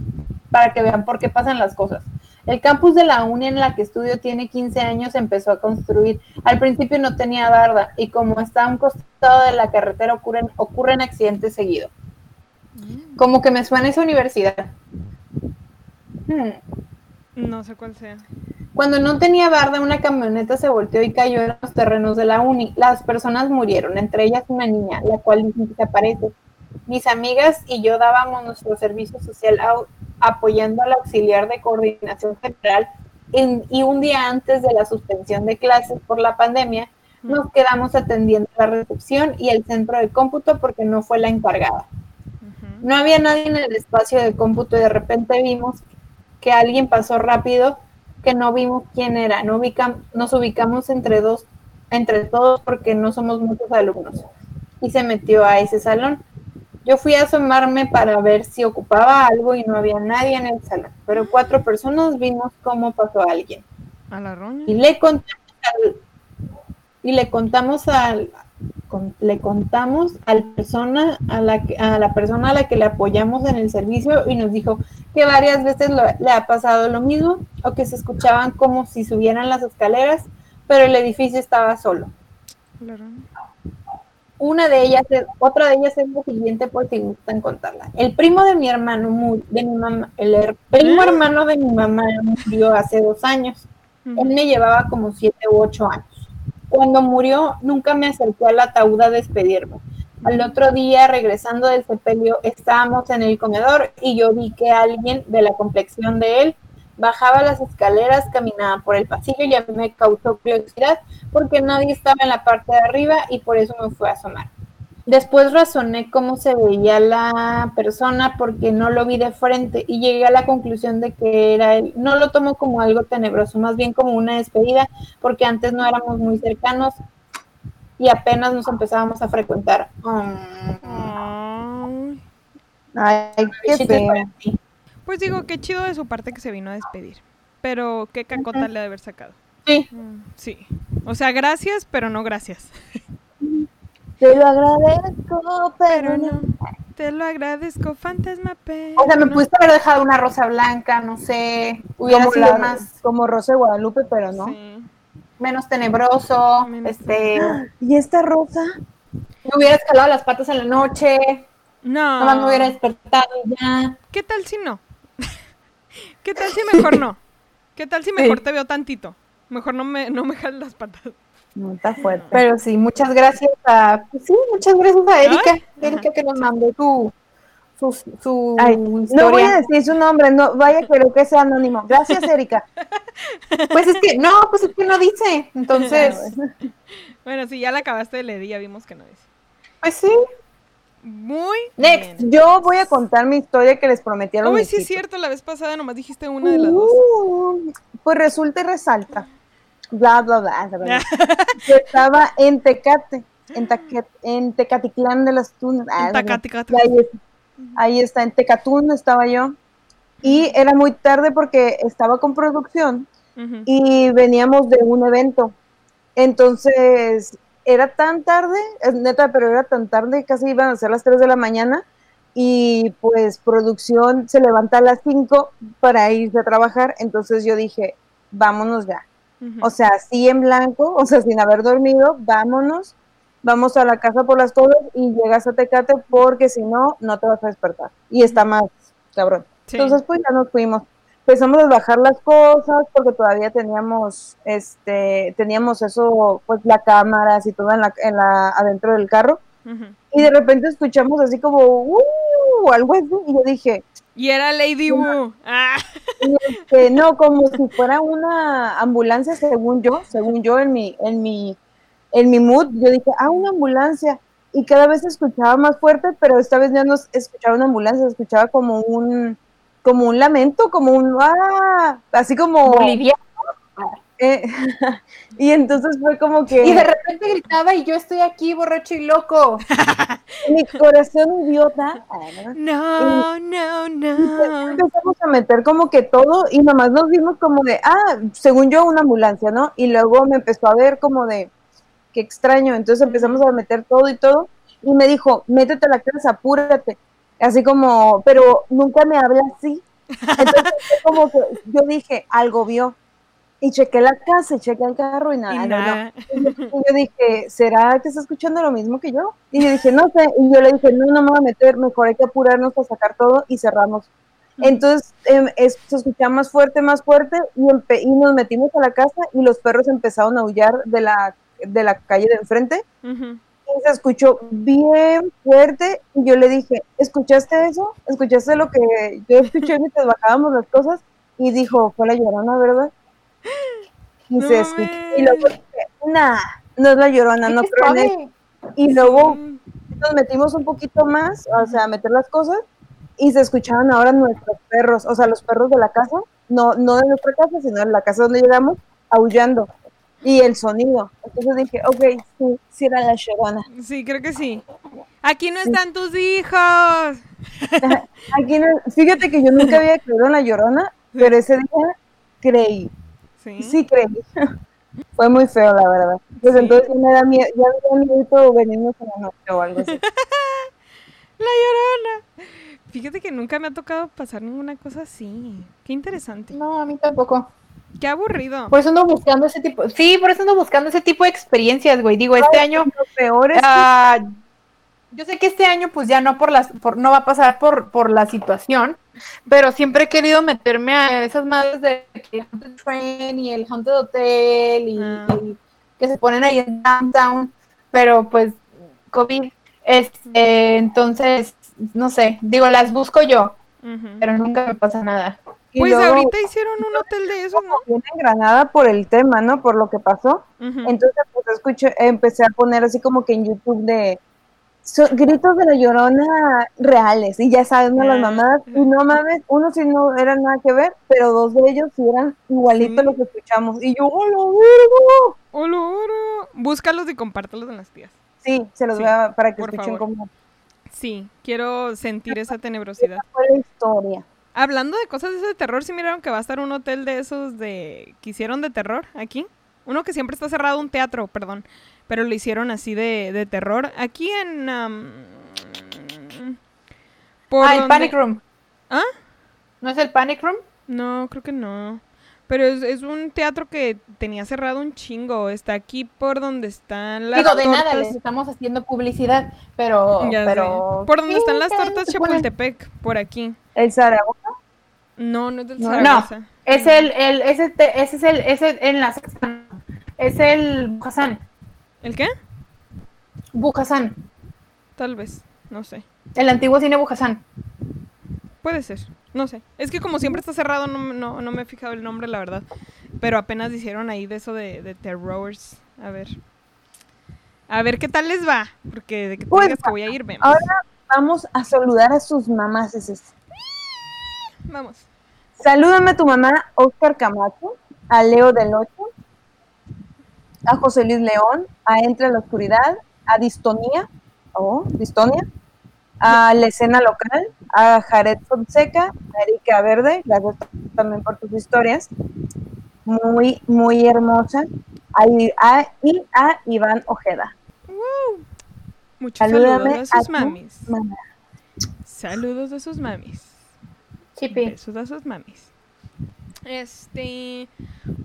para que vean por qué pasan las cosas. El campus de la uni en la que estudio tiene 15 años, empezó a construir. Al principio no tenía barda y como está a un costado de la carretera ocurren, ocurren accidentes seguidos. Como que me suena esa universidad. Hmm. No sé cuál sea. Cuando no tenía barda, una camioneta se volteó y cayó en los terrenos de la uni. Las personas murieron, entre ellas una niña, la cual dicen que se aparece. Mis amigas y yo dábamos nuestro servicio social apoyando al auxiliar de coordinación general en- y un día antes de la suspensión de clases por la pandemia, nos quedamos atendiendo la recepción y el centro de cómputo porque no fue la encargada. No había nadie en el espacio de cómputo y de repente vimos que alguien pasó rápido, que no vimos quién era. No ubicam- nos ubicamos entre dos, entre todos porque no somos muchos alumnos. Y se metió a ese salón. Yo fui a asomarme para ver si ocupaba algo y no había nadie en el salón. Pero cuatro personas vimos cómo pasó alguien A la roña. y le contamos al, y le contamos al con- le contamos al persona a la que- a la persona a la que le apoyamos en el servicio y nos dijo que varias veces lo- le ha pasado lo mismo o que se escuchaban como si subieran las escaleras pero el edificio estaba solo A la roña. Una de ellas, es, otra de ellas es la siguiente por si gustan contarla. El primo de mi hermano, mu- de mi mamá, el primo Ah. hermano de mi mamá murió hace dos años. Él me llevaba como siete u ocho años. Cuando murió, nunca me acerqué al ataúd a despedirme. Al otro día, regresando del sepelio, estábamos en el comedor y yo vi que alguien de la complexión de él bajaba las escaleras, caminaba por el pasillo y a mí me causó curiosidad porque nadie estaba en la parte de arriba y por eso me fue a asomar. Después razoné cómo se veía la persona porque no lo vi de frente y llegué a la conclusión de que era él. No lo tomo como algo tenebroso, más bien como una despedida porque antes no éramos muy cercanos y apenas nos empezábamos a frecuentar. Mm. Ay, qué ti. Pues digo, qué chido de su parte que se vino a despedir. Pero qué cacota le ha de haber sacado. Sí, Mm, Sí. O sea, gracias, pero no gracias. Te lo agradezco, pero no. Te lo agradezco, fantasma, pero o sea, me no. pudiste haber dejado una rosa blanca, no sé, hubiera Como, sido la- más como Rosa de Guadalupe, pero no. Sí. menos tenebroso, Menos este, ¿Y esta rosa? me hubiera escalado las patas en la noche, No. nomás me hubiera despertado ya. ¿Qué tal si no? ¿Qué tal si mejor no? ¿Qué tal si mejor Sí. te veo tantito? Mejor no me, no me jales las patas. No, está fuerte. Pero sí, muchas gracias a, pues sí, muchas gracias a Erika, Ay, Erika que nos mandó su, su, su Ay, no voy a historia. decir su nombre, no, vaya, creo que sea anónimo. Gracias, Erika. Pues es que, no, pues es que no dice, entonces, Bueno, si ya la acabaste de leer, ya vimos que no dice. pues sí. Muy Next. bien. Yo voy a contar mi historia que les prometí a los Uy, sí es cierto, la vez pasada nomás dijiste una de las dos. Uh, pues resulta y resalta, bla, bla, bla, bla, bla, que estaba en Tecate, en, Taque- en Tecatitlán de las Tunas. Ah, ahí, ahí está, en Tecatún estaba yo. Y era muy tarde porque estaba con producción Ujú. y veníamos de un evento. Entonces, era tan tarde, neta, pero era tan tarde, casi iban a ser las 3 de la mañana. Y pues producción se levanta a las 5 para irse a trabajar. Entonces yo dije, vámonos ya. O sea, así en blanco, o sea, sin haber dormido, vámonos. Vamos a la casa por las cosas y llegas a Tecate porque si no, no te vas a despertar. Y está más cabrón. Sí. Entonces, pues ya nos fuimos. Empezamos a bajar las cosas porque todavía teníamos, este, teníamos eso, pues la cámaras y todo en la, en la, adentro del carro. Y de repente escuchamos así como, uh, algo así. Y yo dije, Y era Lady Wu. Ah. este, no, como si fuera una ambulancia, según yo, según yo en mi, en mi, en mi mood, yo dije, ah, una ambulancia. Y cada vez se escuchaba más fuerte, pero esta vez ya no escuchaba una ambulancia, se escuchaba como un, como un lamento, como un, ah, así como, eh, y entonces fue como Y de que repente gritaba y yo estoy aquí borracho y loco. mi corazón idiota, ¿no? No, no, no. empezamos a meter como que todo y nomás nos vimos como de, ah, según yo una ambulancia, ¿no? Y luego me empezó a ver como de, qué extraño, entonces empezamos a meter todo y todo y me dijo, métete a la casa, apúrate, así como, pero nunca me habla así. Entonces como que yo dije, algo vio. Y chequé la casa y chequé el carro y nada, Y no. Y yo, dije, ¿será que está escuchando lo mismo que yo? Y yo dije, no sé. Y yo le dije, no, no me voy a meter, mejor hay que apurarnos para sacar todo y cerramos. Entonces em, es- se escuchaba más fuerte, más fuerte y, empe- y nos metimos a la casa y los perros empezaron a aullar de la, de la calle de enfrente se escuchó bien fuerte y yo le dije, ¿escuchaste eso? ¿Escuchaste lo que yo escuché mientras bajábamos las cosas? Y dijo, fue la llorona, ¿verdad? Y No se escuchó. Y luego dije, nah, no es la llorona, no creo en eso. Y luego nos metimos un poquito más, o sea, a meter las cosas, y se escuchaban ahora nuestros perros, o sea, los perros de la casa, no, no de nuestra casa, sino de la casa donde llegamos, aullando. Y el sonido. Entonces dije, ok, sí, sí era la llorona. Sí, creo que sí. Aquí no están tus hijos. Aquí no- fíjate que yo nunca había creído en la llorona, pero ese día creí, Sí. sí creí. Fue muy feo, la verdad. Pues Sí. entonces ya me da miedo, ya me da miedo venirnos en la noche o algo así. La llorona. Fíjate que nunca me ha tocado pasar ninguna cosa así. Qué interesante. No, a mí tampoco. Qué aburrido. Por eso ando buscando ese tipo. Sí, por eso ando buscando ese tipo de experiencias, güey. Digo, este año. Lo peor es que ah, yo sé que este año, pues ya no por las, por, no va a pasar por, por la situación, pero siempre he querido meterme a esas madres de el Haunted Train y el Haunted Hotel y, Ah. y que se ponen ahí en downtown, pero pues COVID, este, entonces, no sé, digo, las busco yo, pero nunca me pasa nada. Pues luego ahorita hicieron un hotel de esos, ¿no? viene en Granada por el tema, ¿no? Por lo que pasó. Entonces, pues escuché, empecé a poner así como que en YouTube de so- gritos de la llorona reales. Y ya saben, ¿no? las Ah, mamadas. Y no mames, uno sí no era nada que ver, pero dos de ellos sí eran igualitos Sí. a lo que escuchamos. Y yo, ¡hola, vergo! Hola, hola. Búscalos y compártelos en las tías. Sí, se los Sí, voy a para que por escuchen favor. cómo Sí, quiero sentir esa tenebrosidad. fue la historia. Hablando de cosas de ese de terror, ¿sí miraron que va a estar un hotel de esos de que hicieron de terror aquí? Uno que siempre está cerrado, un teatro, perdón, pero lo hicieron así de, de terror. Aquí en... por Ah, el Panic Room. ¿Ah? ¿No es el Panic Room? No, creo que no. Pero es, es un teatro que tenía cerrado un chingo. Está aquí por donde están las Digo, de tortas. nada, les estamos haciendo publicidad, pero... Ya sé. Por donde sí, están las tortas Chapultepec, por aquí. El Zaragoza. No, no es del No, Zaragoza. Es el, el, ese, te- ese es el, ese en la sexta, es el Bujasán, ¿El qué? Bujasán, Tal vez, no sé. el antiguo cine Bujasán. Puede ser, no sé. Es que como siempre está cerrado, no, no, no me he fijado el nombre, la verdad. Pero apenas hicieron ahí de eso de, de terrors. A ver. A ver qué tal les va. Porque de que Pues, digas que voy a ir, vemos. Ahora vamos a saludar a sus mamás. Vamos. Salúdame a tu mamá, Oscar Camacho, a Leo del 8, a José Luis León, a Entre la Oscuridad, a Distonía, oh, Distonia, a la escena local, a Jared Fonseca, a Erika Verde, gracias también por tus historias, muy, muy hermosa, a, I- a- y a Iván Ojeda. Muchos Salúdame saludos a a sus mamis. Saludos a sus mamis. Chipi. Besos a sus mamis. Este,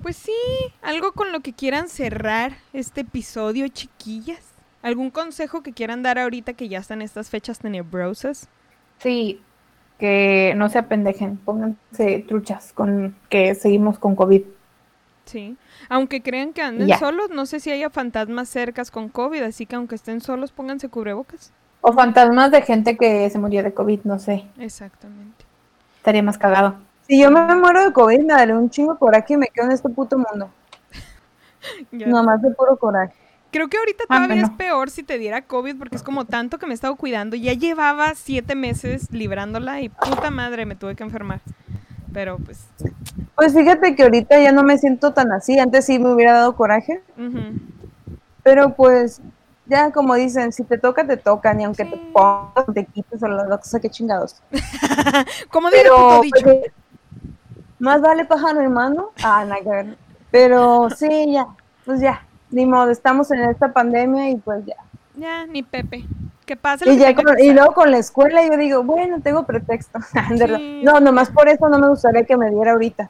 pues sí, algo con lo que quieran cerrar este episodio, chiquillas. ¿Algún consejo que quieran dar ahorita que ya están estas fechas tenebrosas? Sí, que no se apendejen, pónganse truchas con que seguimos con COVID. Sí. Aunque crean que anden Ya. solos, no sé si haya fantasmas cercas con COVID, así que aunque estén solos, pónganse cubrebocas. O fantasmas de gente que se murió de COVID, no sé, Exactamente. estaría más cagado. Si yo me muero de COVID, me daré un chingo de coraje y me quedo en este puto mundo. Ya. Nomás de puro coraje. Creo que ahorita Ah, todavía es peor si te diera COVID porque es como tanto que me he estado cuidando. Ya llevaba siete meses librándola y puta madre me tuve que enfermar. Pero pues, Pues fíjate que ahorita ya no me siento tan así. Antes sí me hubiera dado coraje. Pero pues, ya como dicen, si te toca, te toca. Ni aunque te pongas, te quites o la cosa que chingados. como dicho. pues, más vale pájaro hermano. Ah, nada que ver. Pero sí, ya. Pues ya. Ni modo, estamos en esta pandemia y pues ya. Ya, ni Pepe. Que pase Y, ya con- y luego con la escuela yo digo, bueno, tengo pretexto. Sí. No, nomás por eso no me gustaría que me diera ahorita.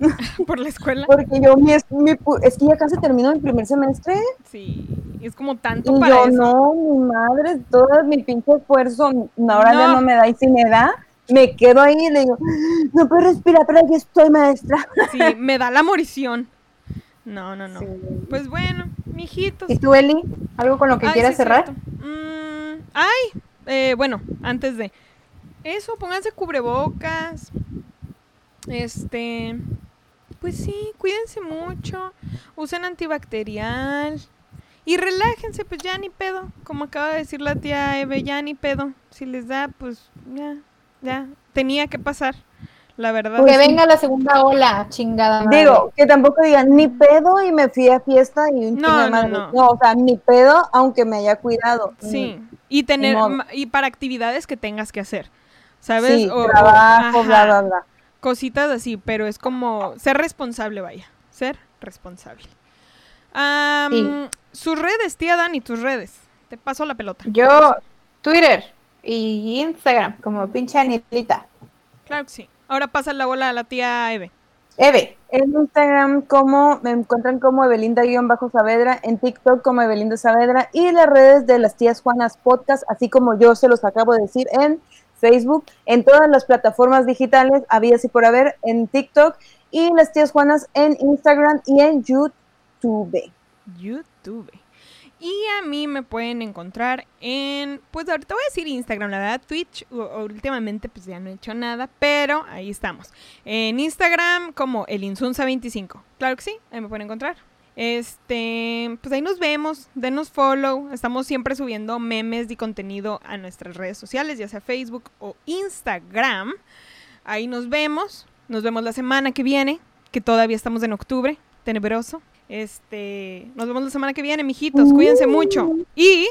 por la escuela. Porque yo, mi, es, mi es que ya casi termino mi primer semestre. Sí, es como tanto Y para yo, eso. no, mi madre, todo mi pinche esfuerzo, ahora ya No. no me da. Y si me da, me quedo ahí y le digo, no puedo respirar, pero aquí estoy, maestra. Sí, me da la morición. No, no, no. Sí. Pues bueno, mijitos. ¿Y tú, Eli? ¿Algo con lo que Ay, quieras sí, cerrar? Mm, ay, eh, bueno, antes de eso, pónganse cubrebocas. Este, pues sí, cuídense mucho. Usen antibacterial. Y relájense, pues ya ni pedo. Como acaba de decir la tía Eve, ya ni pedo. Si les da, pues ya, ya. Tenía que pasar, la verdad. que venga la segunda ola, chingada madre. Digo, que tampoco digan ni pedo y me fui a fiesta y un No, chingo de no, madre. no. No, o sea, ni pedo aunque me haya cuidado. Sí, y tener modo. ma- y para actividades que tengas que hacer. ¿Sabes? Sí, O- o- trabajo, bla, bla, bla. Cositas así, pero es como ser responsable, vaya. Ser responsable. Am, Sí. Sus redes, tía Dani, tus redes. Te paso la pelota. Yo, Twitter y Instagram, como pinche Anilita. Claro que sí. Ahora pasa la bola a la tía Eve. Eve. En Instagram como me encuentran como Evelinda-Saavedra, en TikTok como Evelinda Saavedra y las redes de las tías Juanas Podcast, así como yo se los acabo de decir en Facebook, en todas las plataformas digitales, había así por haber, en TikTok y las tías Juanas en Instagram y en YouTube. YouTube. Y a mí me pueden encontrar en, pues ahorita voy a decir Instagram, la verdad, Twitch, últimamente pues ya no he hecho nada, pero ahí estamos. En Instagram como el Insunza25. Claro que sí, ahí me pueden encontrar. Este, pues ahí nos vemos, denos follow, estamos siempre subiendo memes y contenido a nuestras redes sociales, ya sea Facebook o Instagram. Ahí nos vemos, nos vemos la semana que viene, que todavía estamos en octubre, tenebroso. Este, nos vemos la semana que viene, mijitos. Cuídense mucho. Y